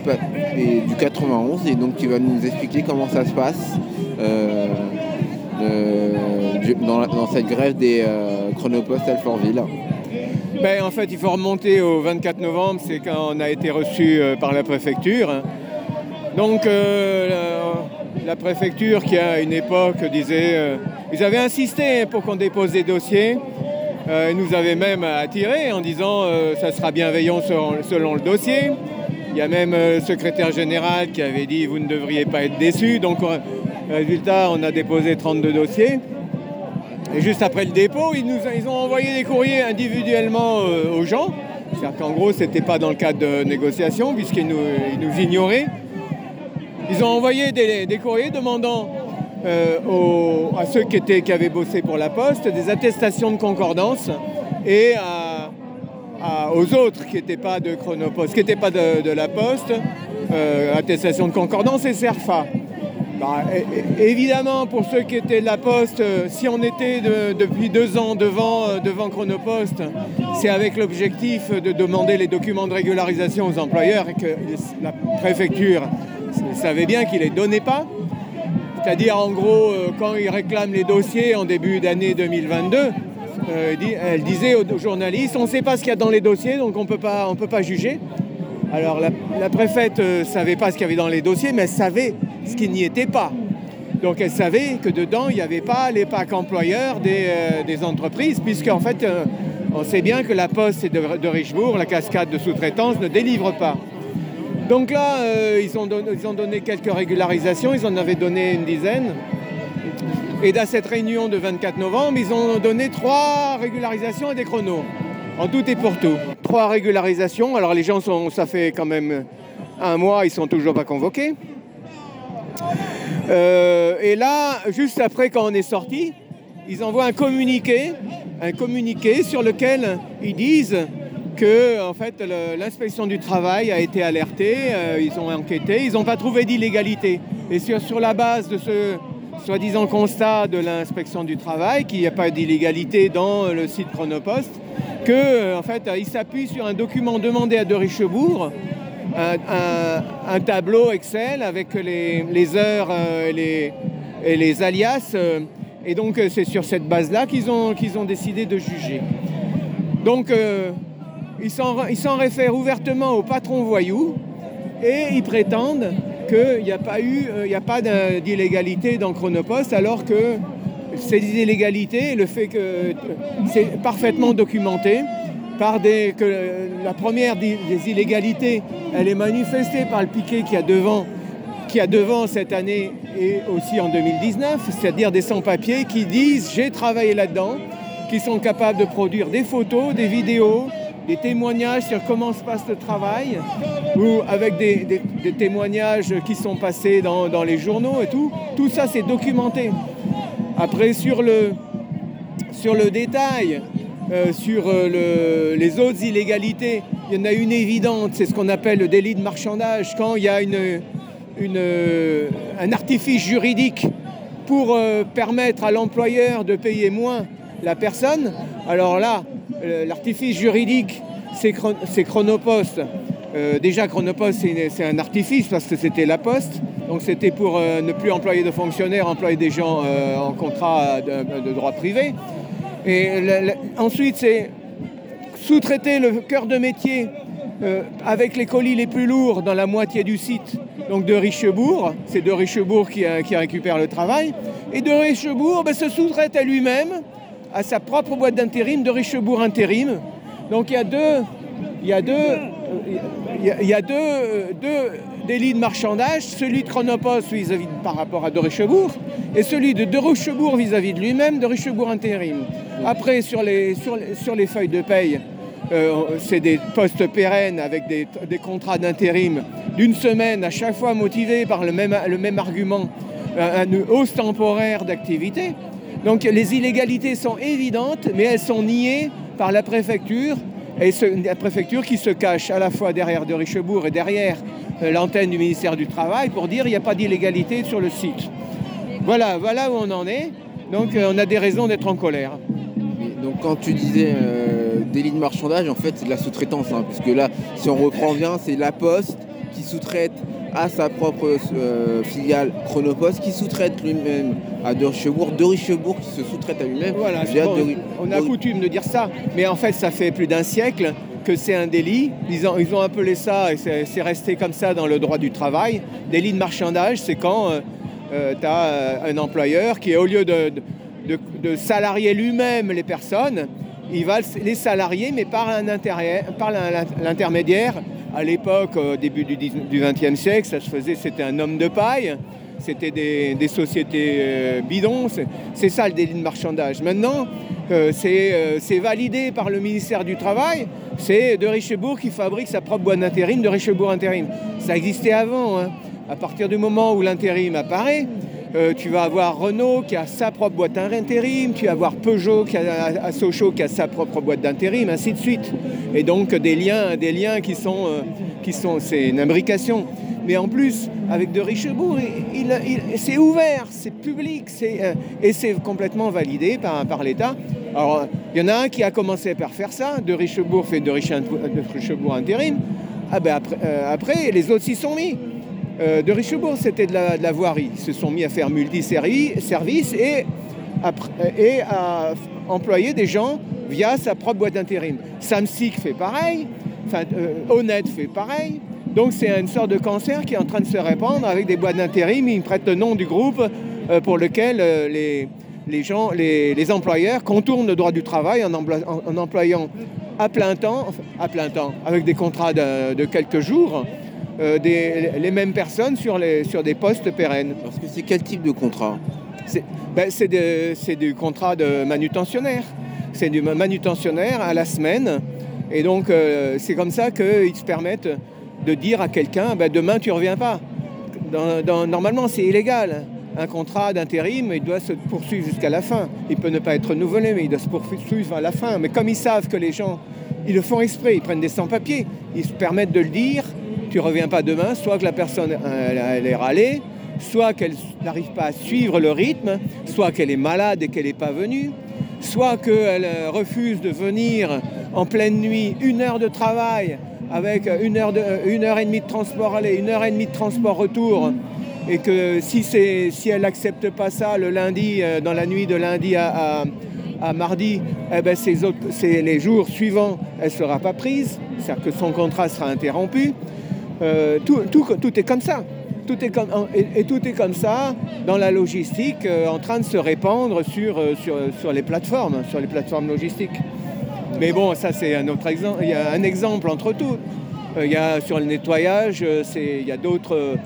du 91 et donc qui va nous expliquer comment ça se passe euh, dans, cette grève des chronopostes Alfortville. Ben, en fait, il faut remonter au 24 novembre, c'est quand on a été reçu par la préfecture. Donc, la, préfecture, qui à une époque disait. euh, ils avaient insisté pour qu'on dépose des dossiers. Euh, nous avaient même attirés en disant euh, ça sera bienveillant selon, le dossier. Il y a même le secrétaire général qui avait dit vous ne devriez pas être déçus. Donc, résultat, on a déposé 32 dossiers. Et juste après le dépôt, ils nous ils ont envoyé des courriers individuellement aux gens. C'est-à-dire qu'en gros, ce n'était pas dans le cadre de négociation, puisqu'ils nous, ils nous ignoraient. Ils ont envoyé des, courriers demandant euh, à ceux qui, avaient bossé pour la Poste des attestations de concordance et aux autres qui n'étaient pas de Chronopost, qui n'étaient pas de, la Poste, euh, attestation de concordance et CERFA. Bah, évidemment, pour ceux qui étaient de la Poste, euh, si on était de- depuis deux ans devant, devant Chronopost, c'est avec l'objectif de demander les documents de régularisation aux employeurs et que la préfecture savait bien qu'ils ne les donnaient pas. C'est-à-dire, en gros, euh, quand ils réclament les dossiers en début d'année 2022, euh, elle disait aux journalistes, on ne sait pas ce qu'il y a dans les dossiers, donc on ne peut pas juger. Alors la, préfète ne savait pas ce qu'il y avait dans les dossiers, mais elle savait ce qui n'y était pas. Donc elle savait que dedans, il n'y avait pas les packs employeurs des, euh, entreprises, puisqu'en fait, euh, on sait bien que la Poste de, de la cascade de sous-traitance, ne délivre pas. Donc là, euh, ils, ont ils ont donné quelques régularisations, ils en avaient donné une dizaine. Et dans cette réunion de 24 novembre, ils ont donné trois régularisations et des chronos. En tout et pour tout. Trois régularisations. Alors les gens sont, ça fait quand même un mois, ils sont toujours pas convoqués. Euh, et là, juste après quand on est sorti, ils envoient un communiqué, un communiqué sur lequel ils disent que en fait l'inspection du travail a été alertée, euh, ils ont enquêté, ils n'ont pas trouvé d'illégalité. Et sur, la base de ce soi-disant constat de l'inspection du travail, qu'il n'y a pas d'illégalité dans le site Chronopost, que euh, en fait ils s'appuient sur un document demandé à De Richebourg, un, tableau Excel avec les, heures euh, et, les, alias. et donc c'est sur cette base-là qu'ils ont, qu'ils ont décidé de juger. Donc ils s'en réfèrent ouvertement au patron voyou et ils prétendent qu'il n'y a pas eu, euh, il a pas d'illégalité dans Chronopost alors que ces illégalités, le fait que euh, c'est parfaitement documenté par des que la première des, des illégalités, elle est manifestée par le piquet qui a devant qui a devant cette année et aussi en 2019, c'est-à-dire des sans-papiers qui disent j'ai travaillé là-dedans, qui sont capables de produire des photos, des vidéos, des témoignages sur comment se passe le travail, ou avec des, des- témoignages qui sont passés dans, dans les journaux et tout. Tout ça, c'est documenté. Après, sur le, sur le détail, euh, sur euh, le- les autres illégalités, il y en a une évidente, c'est ce qu'on appelle le délit de marchandage, quand il y a une, une, un artifice juridique pour euh, permettre à l'employeur de payer moins la personne. Alors là, l'artifice juridique, c'est Chron- c'est Chronopost. Euh, déjà, Chronopost, c'est un artifice parce que c'était la poste. Donc c'était pour euh, ne plus employer de fonctionnaires, employer des gens euh, en contrat de, droit privé. Et ensuite, c'est sous-traiter le cœur de métier euh, avec les colis les plus lourds dans la moitié du site, donc de Richebourg. C'est de Richebourg qui, euh, qui récupère le travail. Et de Richebourg ben, se sous-traite à lui-même, à sa propre boîte d'intérim, de Richebourg Intérim. Donc il y a deux, il y a deux, il y a, deux, deux délits de marchandage, celui de Chronopost vis-à-vis par rapport à de Richebourg et celui de de Richebourg vis-à-vis de lui-même, de Richebourg Intérim. Après, sur les, sur sur les feuilles de paye, euh, c'est des postes pérennes avec des, des contrats d'intérim d'une semaine, à chaque fois motivés par le même, le même argument, euh, une hausse temporaire d'activité. Donc les illégalités sont évidentes, mais elles sont niées par la préfecture, et la préfecture qui se cache à la fois derrière de Richebourg et derrière euh, l'antenne du ministère du Travail pour dire il n'y a pas d'illégalité sur le site. Voilà, voilà où on en est. Donc euh, on a des raisons d'être en colère. Donc quand tu disais euh, délit de marchandage, en fait c'est de la sous-traitance, hein, puisque là, si on reprend bien, c'est la Poste qui sous-traite à sa propre euh, filiale Chronopost, qui sous-traite lui-même à De Richebourg, De Richebourg qui se sous-traite à lui-même. Voilà, bon, De on a De- coutume de dire ça, mais en fait ça fait plus d'un siècle que c'est un délit. Ils ont, ils ont appelé ça, et c'est resté comme ça dans le droit du travail. Délit de marchandage, c'est quand tu as un employeur qui, au lieu de, de- de salarier lui-même les personnes, il va les salarier, mais par l'intermédiaire. À l'époque, au début du XXe siècle, ça se faisait, c'était un homme de paille. C'était des, sociétés euh, bidons. C'est- ça le délit de marchandage. Maintenant, euh, c'est euh, c'est validé par le ministère du Travail. C'est de Richebourg qui fabrique sa propre boîte d'intérim de Richebourg Intérim. Ça existait avant. hein. À partir du moment où l'intérim apparaît, euh, tu vas avoir Renault qui a sa propre boîte d'intérim, tu vas avoir Peugeot qui a, à Sochaux qui a sa propre boîte d'intérim, ainsi de suite. Et donc des liens, des liens qui sont, euh, sont, c'est une imbrication. Mais en plus, avec de Richebourg, il, il- c'est ouvert, c'est public, euh, et c'est complètement validé par, par l'État. Alors, il y en a un qui a commencé par faire ça, de Richebourg fait de, Riche- de Richebourg intérim. Ah ben après, après, les autres s'y sont mis. Euh, de Richebourg, c'était de la, voirie. Ils se sont mis à faire multi-services et, à employer des gens via sa propre boîte d'intérim. Samsic fait pareil, enfin, euh, Honnête fait pareil. Donc c'est une sorte de cancer qui est en train de se répandre avec des boîtes d'intérim. Ils prêtent le nom du groupe euh, pour lequel les, gens, les, employeurs contournent le droit du travail en, emplo- en- en employant à plein temps, à plein temps, avec des contrats de quelques jours, euh, des- les mêmes personnes sur, les, sur des postes pérennes. Parce que c'est quel type de contrat? C'est ben, c'est du contrat de manutentionnaire. C'est du manutentionnaire à la semaine. Et donc, euh, c'est comme ça qu'ils se permettent de dire à quelqu'un ben, demain, tu ne reviens pas. Dans- dans- normalement, c'est illégal. Un contrat d'intérim, il doit se poursuivre jusqu'à la fin. Il peut ne pas être renouvelé, mais il doit se poursuivre à la fin. Mais comme ils savent que les gens, ils le font exprès, ils prennent des sans-papiers, ils se permettent de le dire, tu reviens pas demain, soit que la personne elle, elle est râlée, soit qu'elle n'arrive pas à suivre le rythme, soit qu'elle est malade et qu'elle n'est pas venue, soit qu'elle euh, refuse de venir en pleine nuit, une heure de travail, avec une heure, de, une heure et demie de transport aller, une heure et demie de transport retour, et que si, si elle n'accepte pas ça le lundi, euh, dans la nuit de lundi à, à- mardi, eh ben, les jours suivants, elle ne sera pas prise, c'est-à-dire que son contrat sera interrompu. Euh, tout, tout- tout est comme ça. Tout est comme, et, tout est comme ça dans la logistique euh, en train de se répandre sur, euh, sur, sur les plateformes, sur les plateformes logistiques. Mais bon, ça c'est un autre exemple. Il y a un exemple entre tout. Il y a sur le nettoyage, il y a d'autres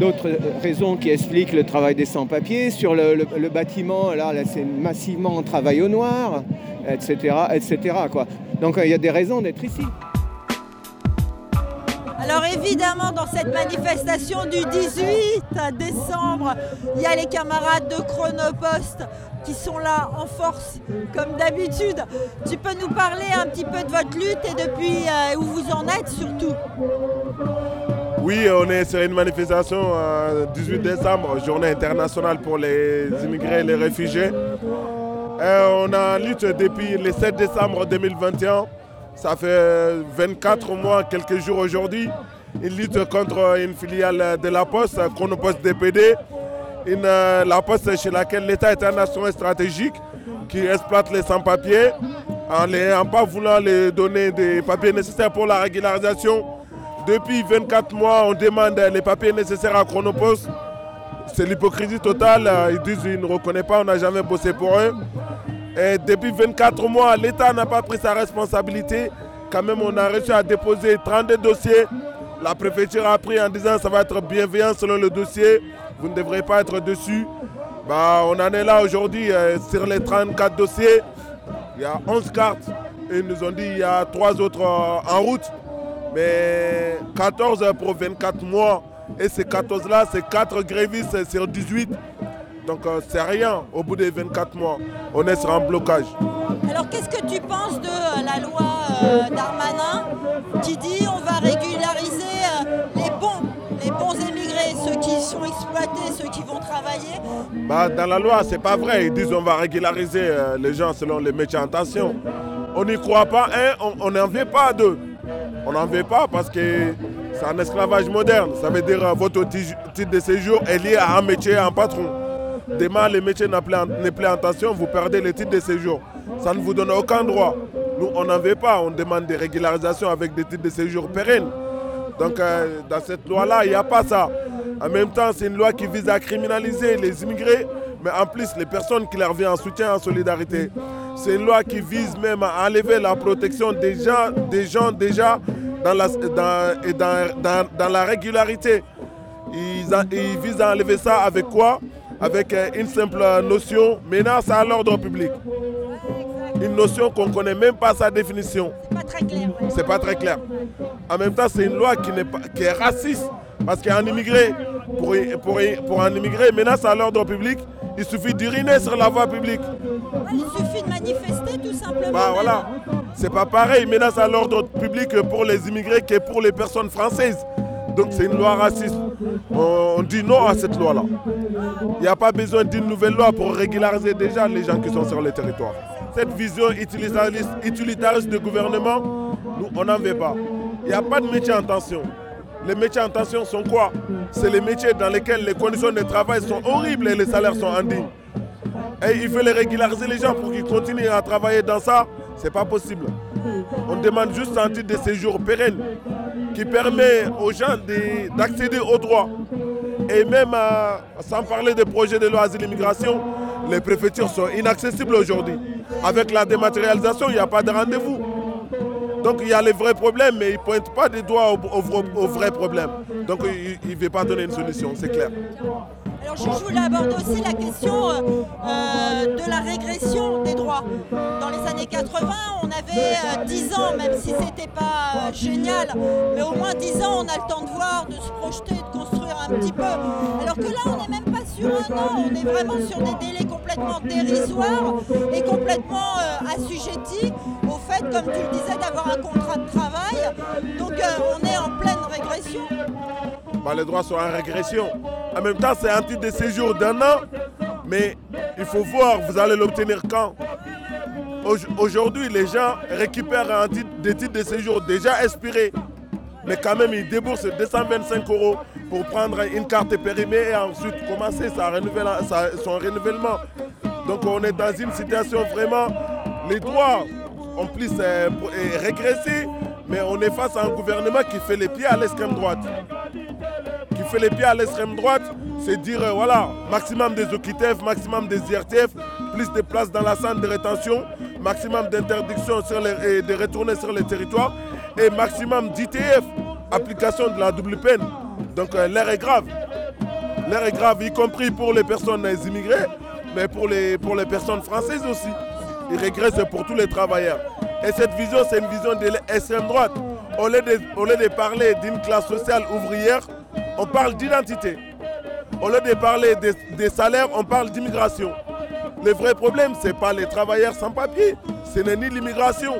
d'autres raisons qui expliquent le travail des sans-papiers. Sur le, le- le bâtiment, là, là, c'est massivement travail au noir, etc. etc. quoi. Donc il y a des raisons d'être ici. Alors évidemment, dans cette manifestation du 18 décembre, il y a les camarades de Chronopost qui sont là en force, comme d'habitude. Tu peux nous parler un petit peu de votre lutte et depuis où vous en êtes surtout? Oui, on est sur une manifestation le 18 décembre, journée internationale pour les immigrés et les réfugiés. on a lutte depuis le 7 décembre 2021. Ça fait 24 mois, quelques jours aujourd'hui. Une lutte contre une filiale de la Poste, Chronopost DPD. Une, la Poste chez laquelle l'État est un assureur stratégique qui exploite les sans-papiers en n'en pas voulant les donner des papiers nécessaires pour la régularisation depuis 24 mois, on demande les papiers nécessaires à Chronopost. C'est l'hypocrisie totale. Ils disent qu'ils ne reconnaissent pas, on n'a jamais bossé pour eux. Et depuis 24 mois, l'État n'a pas pris sa responsabilité. Quand même, on a réussi à déposer 32 dossiers. La préfecture a pris en disant que ça va être bienveillant selon le dossier. Vous ne devrez pas être dessus. Bah, on en est là aujourd'hui euh, sur les 34 dossiers. Il y a 11 cartes. Ils nous ont dit qu'il y a 3 autres euh, en route. Mais 14 pour 24 mois. Et ces 14-là, c'est 4 grévistes sur 18. Donc euh, c'est rien au bout des 24 mois. On est sur un blocage. Alors qu'est-ce que tu penses de euh, la loi euh, Darmanin qui dit on va régulariser les bons, les bons émigrés, ceux qui sont exploités, ceux qui vont travailler? Bah, Dans la loi, c'est pas vrai. Ils disent on va régulariser les gens selon les métiers en tension. On n'y croit pas, hein, on n'en vient pas d'eux. On n'en veut pas parce que c'est un esclavage moderne. Ça veut dire que votre titre de séjour est lié à un métier, à un patron. Demain, le métier n'est plus, en tension, vous perdez le titre de séjour. Ça ne vous donne aucun droit. Nous, on n'en veut pas. On demande des régularisations avec des titres de séjour pérennes. Donc, euh, dans cette loi-là, il n'y a pas ça. En même temps, c'est une loi qui vise à criminaliser les immigrés, mais en plus, les personnes qui leur viennent en soutien, en solidarité. C'est une loi qui vise même à enlever la protection des gens, déjà dans la, dans, dans, la régularité. Ils, visent à enlever ça avec quoi? Avec euh, une simple notion, menace à l'ordre public. Une notion qu'on ne connaît même pas sa définition. C'est pas très clair. C'est pas très clair. En même temps, c'est une loi qui, est, qui est raciste. Parce qu'un immigré, pour, pour, pour un immigré, menace à l'ordre public, il suffit d'uriner sur la voie publique. Il suffit de manifester tout simplement. Bah voilà. C'est pas pareil, menace à l'ordre public pour les immigrés que pour les personnes françaises. Donc c'est une loi raciste. On dit non à cette loi-là. Il n'y a pas besoin d'une nouvelle loi pour régulariser déjà les gens qui sont sur le territoire. Cette vision utilitariste, utilitariste du gouvernement, nous, on n'en veut pas. Il n'y a pas de métier en tension. Les métiers en tension sont quoi? C'est les métiers dans lesquels les conditions de travail sont horribles et les salaires sont indignes. Et il faut les régulariser les gens pour qu'ils continuent à travailler dans ça. C'est pas possible. On demande juste un titre de séjour pérenne qui permet aux gens d'accéder aux droits. Et même sans parler des projets de loi asile immigration, les préfectures sont inaccessibles aujourd'hui. Avec la dématérialisation, il n'y a pas de rendez-vous. Donc il y a les vrais problèmes, mais ils ne pointent pas des doigts aux, vrais problèmes. Donc il ne veut pas donner une solution, c'est clair. Alors je voulais aborder aussi la question euh, euh, de la régression des droits. Dans les années 80, on avait 10 euh, ans, même si ce n'était pas génial, mais au moins 10 ans, on a le temps de voir, de se projeter, de construire un petit peu. Alors que là, on n'est même sur un an, on est vraiment sur des délais complètement dérisoires et complètement assujettis au fait, comme tu le disais, d'avoir un contrat de travail. Donc on est en pleine régression. Bah, les droits sont en régression. En même temps, c'est un titre de séjour d'un an, mais il faut voir, vous allez l'obtenir quand? Aujourd'hui, les gens récupèrent un titre, des titres de séjour déjà expirés, mais quand même, ils déboursent 225 euros pour prendre une carte périmée et ensuite commencer son renouvellement. Donc, on est dans une situation vraiment. Les droits, en plus, euh, régressés, mais on est face à un gouvernement qui fait les pieds à l'extrême droite qui fait les pieds à l'extrême droite, c'est dire euh, voilà, maximum des OQTF, maximum des IRTF, plus de places dans la salle de rétention, maximum d'interdiction de retourner sur les territoires, et maximum d'ITF, application de la double peine. Donc euh, l'air est grave. L'air est grave, y compris pour les personnes immigrées, mais pour les, pour les personnes françaises aussi. Il régresse pour tous les travailleurs. Et cette vision, c'est une vision de l'extrême droite. Au lieu de, au lieu de parler d'une classe sociale ouvrière, on parle d'identité. Au lieu de parler des, salaires, on parle d'immigration. le vrai problème, ce n'est pas les travailleurs sans papier, ce n'est ni l'immigration,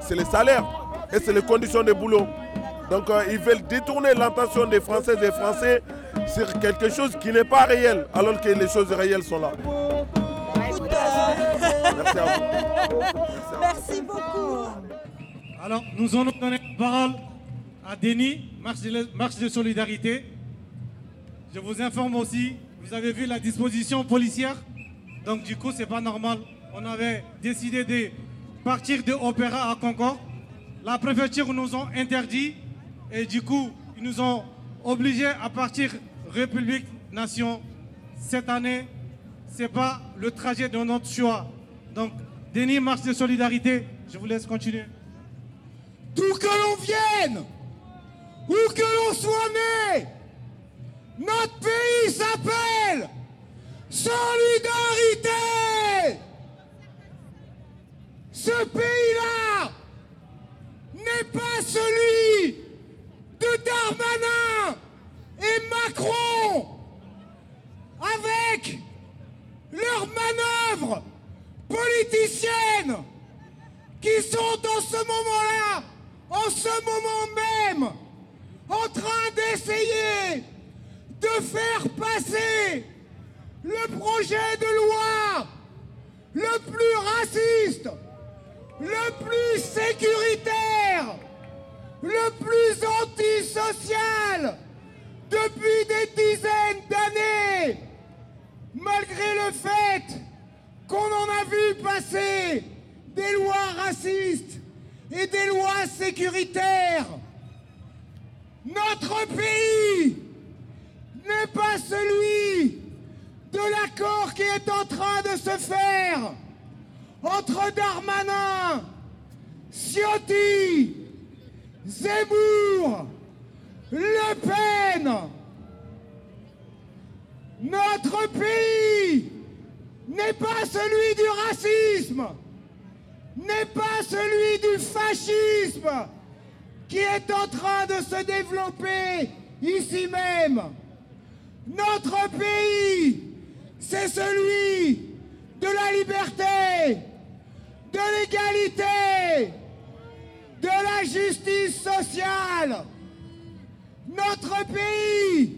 c'est les salaires et c'est les conditions de boulot. Donc euh, ils veulent détourner l'attention des Françaises et des Français sur quelque chose qui n'est pas réel, alors que les choses réelles sont là. Merci à vous. Merci beaucoup. Alors, nous allons donner la parole à Denis, marche de, marche de solidarité. Je vous informe aussi, vous avez vu la disposition policière, donc du coup, c'est pas normal. On avait décidé de partir de Opéra à Concorde. La préfecture nous a interdit et du coup, ils nous ont obligés à partir République Nation. Cette année, ce n'est pas le trajet de notre choix. Donc, Denis, marche de solidarité, je vous laisse continuer. D'où que l'on vienne, où que l'on soit né, notre pays s'appelle Solidarité. Ce pays-là n'est pas celui Darmanin et Macron avec leurs manœuvres politiciennes qui sont en ce moment-là, en ce moment même, en train d'essayer de faire passer le projet de loi le plus raciste, le plus sécuritaire, le plus antisocial depuis des dizaines d'années, malgré le fait qu'on en a vu passer des lois racistes et des lois sécuritaires. Notre pays n'est pas celui de l'accord qui est en train de se faire entre Darmanin, Ciotti, Zemmour, Le Pen. Notre pays n'est pas celui du racisme, n'est pas celui du fascisme qui est en train de se développer ici même. Notre pays, c'est celui de la liberté, de l'égalité, de la justice sociale. Notre pays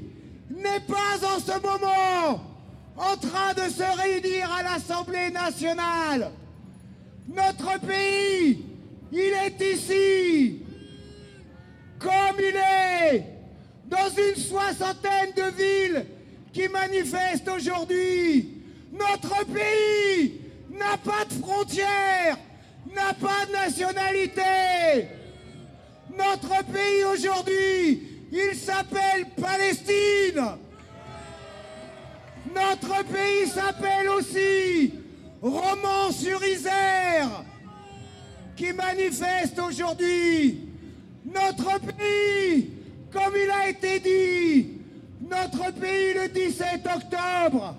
n'est pas en ce moment en train de se réunir à l'Assemblée nationale. Notre pays, il est ici, comme il est, dans une soixantaine de villes qui manifestent aujourd'hui. Notre pays n'a pas de frontières, n'a pas de nationalité. Notre pays aujourd'hui, il s'appelle Palestine. Notre pays s'appelle aussi Romans-sur-Isère, qui manifeste aujourd'hui. Notre pays, comme il a été dit, notre pays le 17 octobre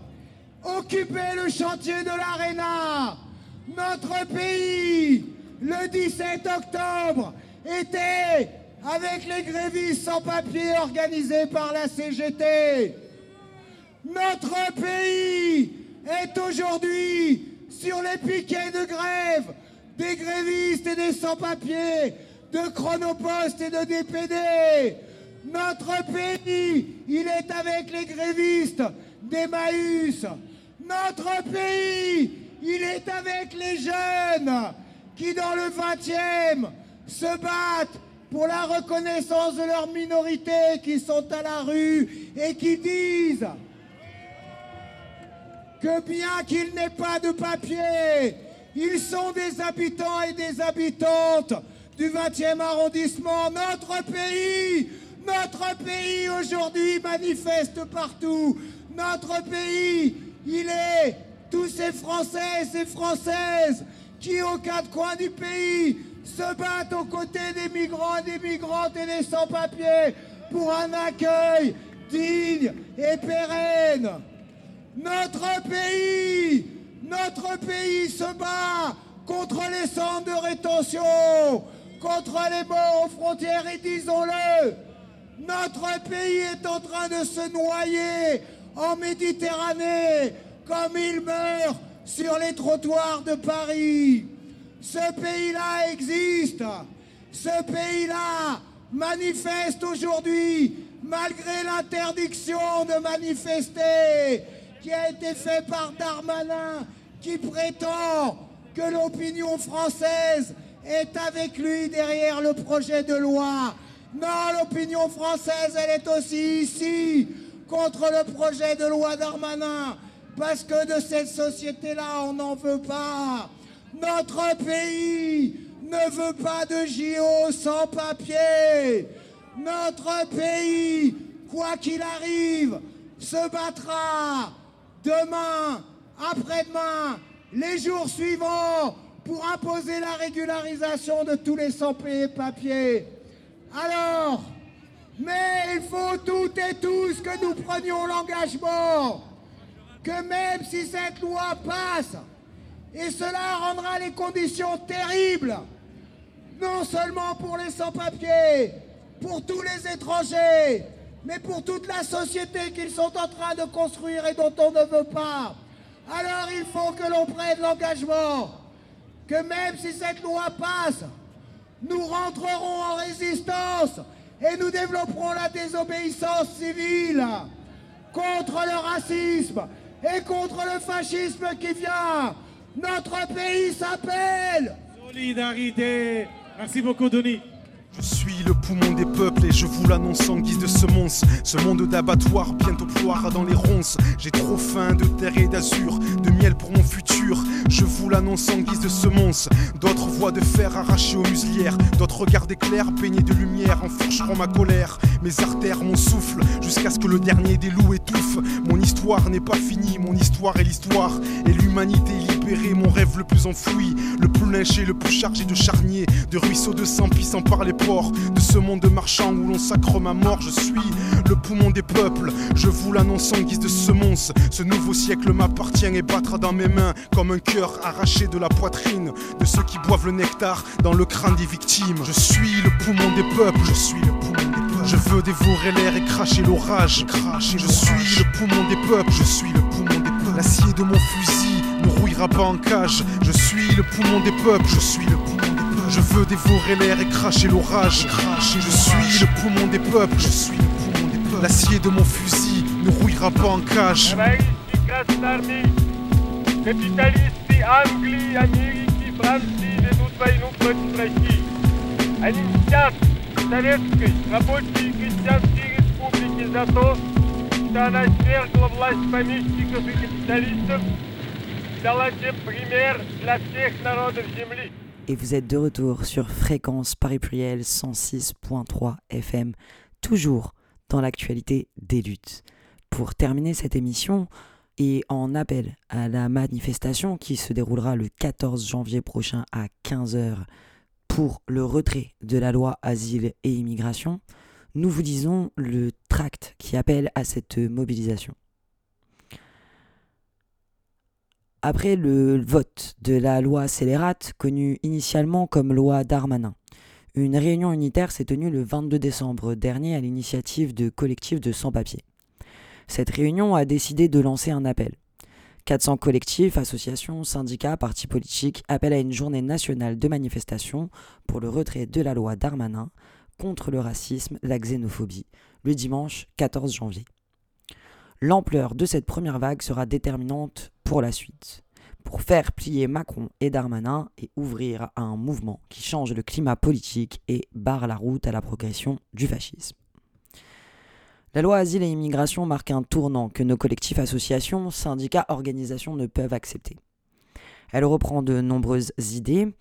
occupait le chantier de l'Arena. Notre pays, le 17 octobre, était avec les grévistes sans papier organisés par la CGT. Notre pays est aujourd'hui sur les piquets de grève des grévistes et des sans-papiers, de Chronopost et de DPD. Notre pays, il est avec les grévistes d'Emmaüs. Notre pays, il est avec les jeunes qui, dans le 20e, se battent pour la reconnaissance de leurs minorités qui sont à la rue et qui disent que bien qu'il n'ait pas de papier, ils sont des habitants et des habitantes du 20e arrondissement. Notre pays, notre pays aujourd'hui manifeste partout. Notre pays, il est tous ces Français et ces Françaises qui, aux quatre coins du pays, se battent aux côtés des migrants, des migrantes et des sans-papiers pour un accueil digne et pérenne. Notre pays, notre pays se bat contre les centres de rétention, contre les morts aux frontières et disons-le, notre pays est en train de se noyer en Méditerranée comme il meurt sur les trottoirs de Paris. Ce pays-là existe. Ce pays-là manifeste aujourd'hui malgré l'interdiction de manifester qui a été faite par Darmanin qui prétend que l'opinion française est avec lui derrière le projet de loi. Non, l'opinion française, elle est aussi ici contre le projet de loi Darmanin, parce que de cette société-là, on n'en veut pas. Notre pays ne veut pas de JO sans papier. Notre pays, quoi qu'il arrive, se battra demain, après-demain, les jours suivants pour imposer la régularisation de tous les sans-papiers. Alors, mais il faut toutes et tous que nous prenions l'engagement que même si cette loi passe, et cela rendra les conditions terribles, non seulement pour les sans-papiers, pour tous les étrangers, mais pour toute la société qu'ils sont en train de construire et dont on ne veut pas. Alors il faut que l'on prenne l'engagement que même si cette loi passe, nous rentrerons en résistance et nous développerons la désobéissance civile contre le racisme et contre le fascisme qui vient. Notre pays s'appelle Solidarité. Merci beaucoup, Denis. Je suis le poumon des peuples et je vous l'annonce en guise de semonce. Ce monde d'abattoir bientôt ploiera dans les ronces. J'ai trop faim de terre et d'azur, de miel pour mon futur. Je vous l'annonce en guise de semonce. D'autres voix de fer arrachées aux muselières, d'autres regards d'éclairs baignés de lumière enfourcheront ma colère. Mes artères, mon souffle, jusqu'à ce que le dernier des loups étouffe. Mon histoire n'est pas finie, mon histoire est l'histoire. Et l'humanité libérée, mon rêve le plus enfoui, le plus lynché, le plus chargé de charniers, de ruisseaux de sang puissant par de ce monde marchand où l'on sacre ma mort. Je suis le poumon des peuples, je vous l'annonce en guise de semonce. Ce nouveau siècle m'appartient et battra dans mes mains comme un cœur arraché de la poitrine de ceux qui boivent le nectar dans le crâne des victimes. Je suis le poumon des peuples, je suis le poumon des peuples. Je veux dévorer l'air et cracher l'orage. Je suis le poumon des peuples, je suis le poumon des peuples. L'acier de mon fusil ne rouillera pas en cage. Je suis le poumon des peuples, je suis le poumon des peuples. Je veux dévorer l'air et cracher l'orage. Je suis le poumon des peuples. Je suis le poumon des peuples. L'acier de mon fusil ne rouillera pas en cage. Капиталисты Англии, Америки, Франции ведут войну против России. Они мстят советской рабочей и крестьянской республике за то, что она свергла власть помещиков и капиталистов и дала тем пример для всех народов земли. et vous êtes de retour sur Fréquence Paris Pluriel 106.3 FM, toujours dans l'actualité des luttes. Pour terminer cette émission et en appel à la manifestation qui se déroulera le 14 janvier prochain à 15h pour le retrait de la loi Asile et Immigration, nous vous disons le tract qui appelle à cette mobilisation. Après le vote de la loi scélérate, connue initialement comme loi Darmanin, une réunion unitaire s'est tenue le 22 décembre dernier à l'initiative de collectifs de sans-papiers. Cette réunion a décidé de lancer un appel. 400 collectifs, associations, syndicats, partis politiques appellent à une journée nationale de manifestation pour le retrait de la loi Darmanin contre le racisme, la xénophobie, le dimanche 14 janvier. L'ampleur de cette première vague sera déterminante pour la suite, pour faire plier Macron et Darmanin et ouvrir à un mouvement qui change le climat politique et barre la route à la progression du fascisme. La loi Asile et Immigration marque un tournant que nos collectifs, associations, syndicats, organisations ne peuvent accepter. Elle reprend de nombreuses idées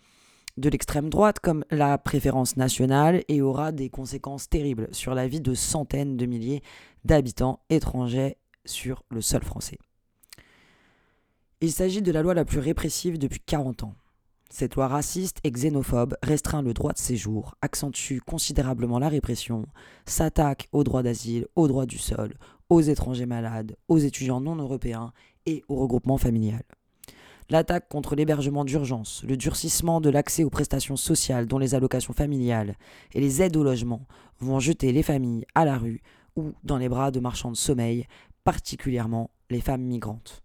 de l'extrême droite comme la préférence nationale et aura des conséquences terribles sur la vie de centaines de milliers d'habitants étrangers sur le sol français. Il s'agit de la loi la plus répressive depuis 40 ans. Cette loi raciste et xénophobe restreint le droit de séjour, accentue considérablement la répression, s'attaque aux droits d'asile, aux droits du sol, aux étrangers malades, aux étudiants non européens et au regroupement familial. L'attaque contre l'hébergement d'urgence, le durcissement de l'accès aux prestations sociales dont les allocations familiales et les aides au logement vont jeter les familles à la rue ou dans les bras de marchands de sommeil particulièrement les femmes migrantes.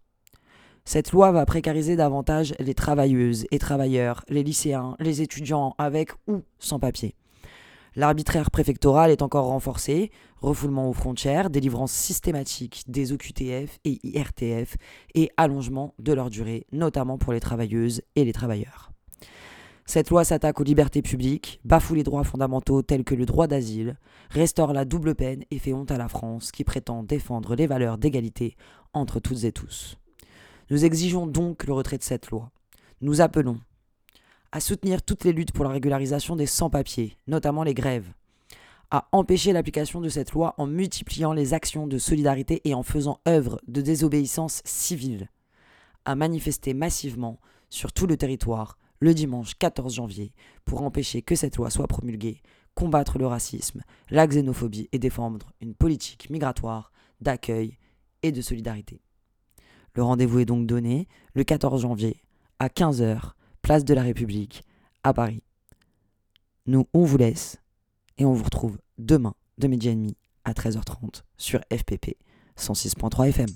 Cette loi va précariser davantage les travailleuses et travailleurs, les lycéens, les étudiants avec ou sans papier. L'arbitraire préfectoral est encore renforcé, refoulement aux frontières, délivrance systématique des OQTF et IRTF et allongement de leur durée, notamment pour les travailleuses et les travailleurs. Cette loi s'attaque aux libertés publiques, bafoue les droits fondamentaux tels que le droit d'asile, restaure la double peine et fait honte à la France qui prétend défendre les valeurs d'égalité entre toutes et tous. Nous exigeons donc le retrait de cette loi. Nous appelons à soutenir toutes les luttes pour la régularisation des sans-papiers, notamment les grèves, à empêcher l'application de cette loi en multipliant les actions de solidarité et en faisant œuvre de désobéissance civile, à manifester massivement sur tout le territoire le dimanche 14 janvier pour empêcher que cette loi soit promulguée, combattre le racisme, la xénophobie et défendre une politique migratoire d'accueil et de solidarité. Le rendez-vous est donc donné le 14 janvier à 15h place de la République, à Paris. Nous, on vous laisse et on vous retrouve demain de midi et demi à 13h30 sur FPP 106.3 FM.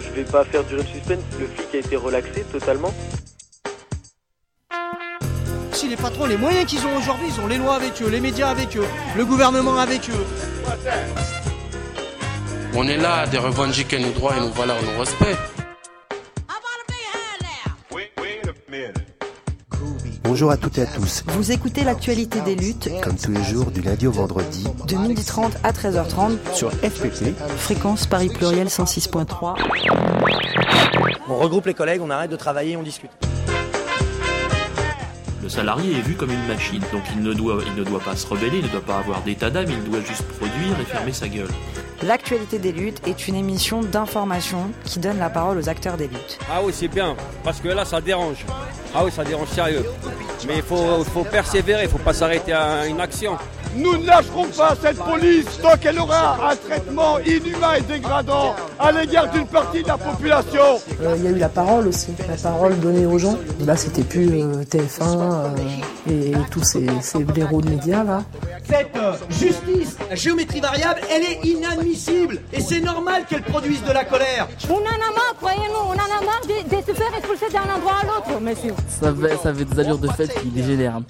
Je vais pas faire durer le suspense, le flic a été relaxé totalement. Si les patrons, les moyens qu'ils ont aujourd'hui, ils ont les lois avec eux, les médias avec eux, le gouvernement avec eux. On est là de revendiquer nos droits et nos valeurs, nos respects. Bonjour à toutes et à tous. Vous écoutez l'actualité des luttes, Comme tous les jours, du lundi au vendredi, de 12h30 à 13h30 sur FPP. Fréquence Paris Pluriel 106.3. On regroupe les collègues, on arrête de travailler, on discute. Le salarié est vu comme une machine, donc il ne doit, il ne doit pas se rebeller, il ne doit pas avoir d'état d'âme, il doit juste produire et fermer sa gueule. L'actualité des luttes est une émission d'information qui donne la parole aux acteurs des luttes. Ah oui, c'est bien, parce que là, ça dérange. Ah oui, ça dérange sérieux. Mais il faut, persévérer, il ne faut pas s'arrêter à une action. Nous ne lâcherons pas cette police tant qu'elle aura un traitement inhumain et dégradant à l'égard d'une partie de la population. Euh, Il y a eu la parole aussi, la parole donnée aux gens. Là, c'était plus euh, TF1 euh, et, tous ces, ces blaireaux de médias là. Cette euh, justice, la géométrie variable, elle est inadmissible. Et c'est normal qu'elle produise de la colère. On en a marre, croyez-nous, on en a marre de, de se faire expulser d'un endroit à l'autre, monsieur. Ça avait, ça avait des allures de fête qui dégénèrent.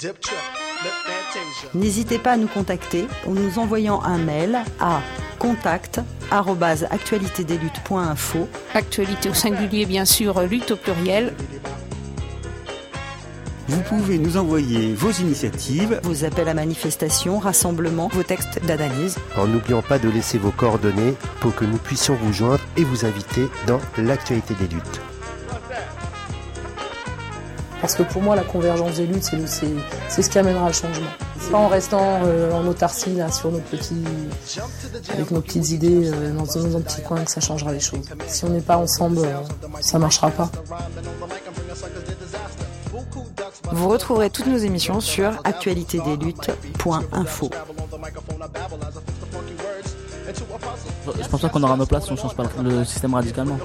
N'hésitez pas à nous contacter en nous envoyant un mail à contact@actualitédesluttes.info. Actualité au singulier, bien sûr, lutte au pluriel. Vous pouvez nous envoyer vos initiatives, Vos appels à manifestation, rassemblements, vos textes d'analyse. En n'oubliant pas de laisser vos coordonnées pour que nous puissions vous joindre et vous inviter dans l'actualité des luttes. Parce que pour moi, la convergence des luttes, c'est le- c'est c'est ce qui amènera le changement. C'est pas en restant euh, en autarcie là, sur nos petits, avec nos petites idées euh, dans, dans un petit coin que ça changera les choses. Si on n'est pas ensemble, euh, ça marchera pas. Vous retrouverez toutes nos émissions sur actualitédesluttes.info. Je pense pas qu'on aura nos places si on change pas le système radicalement.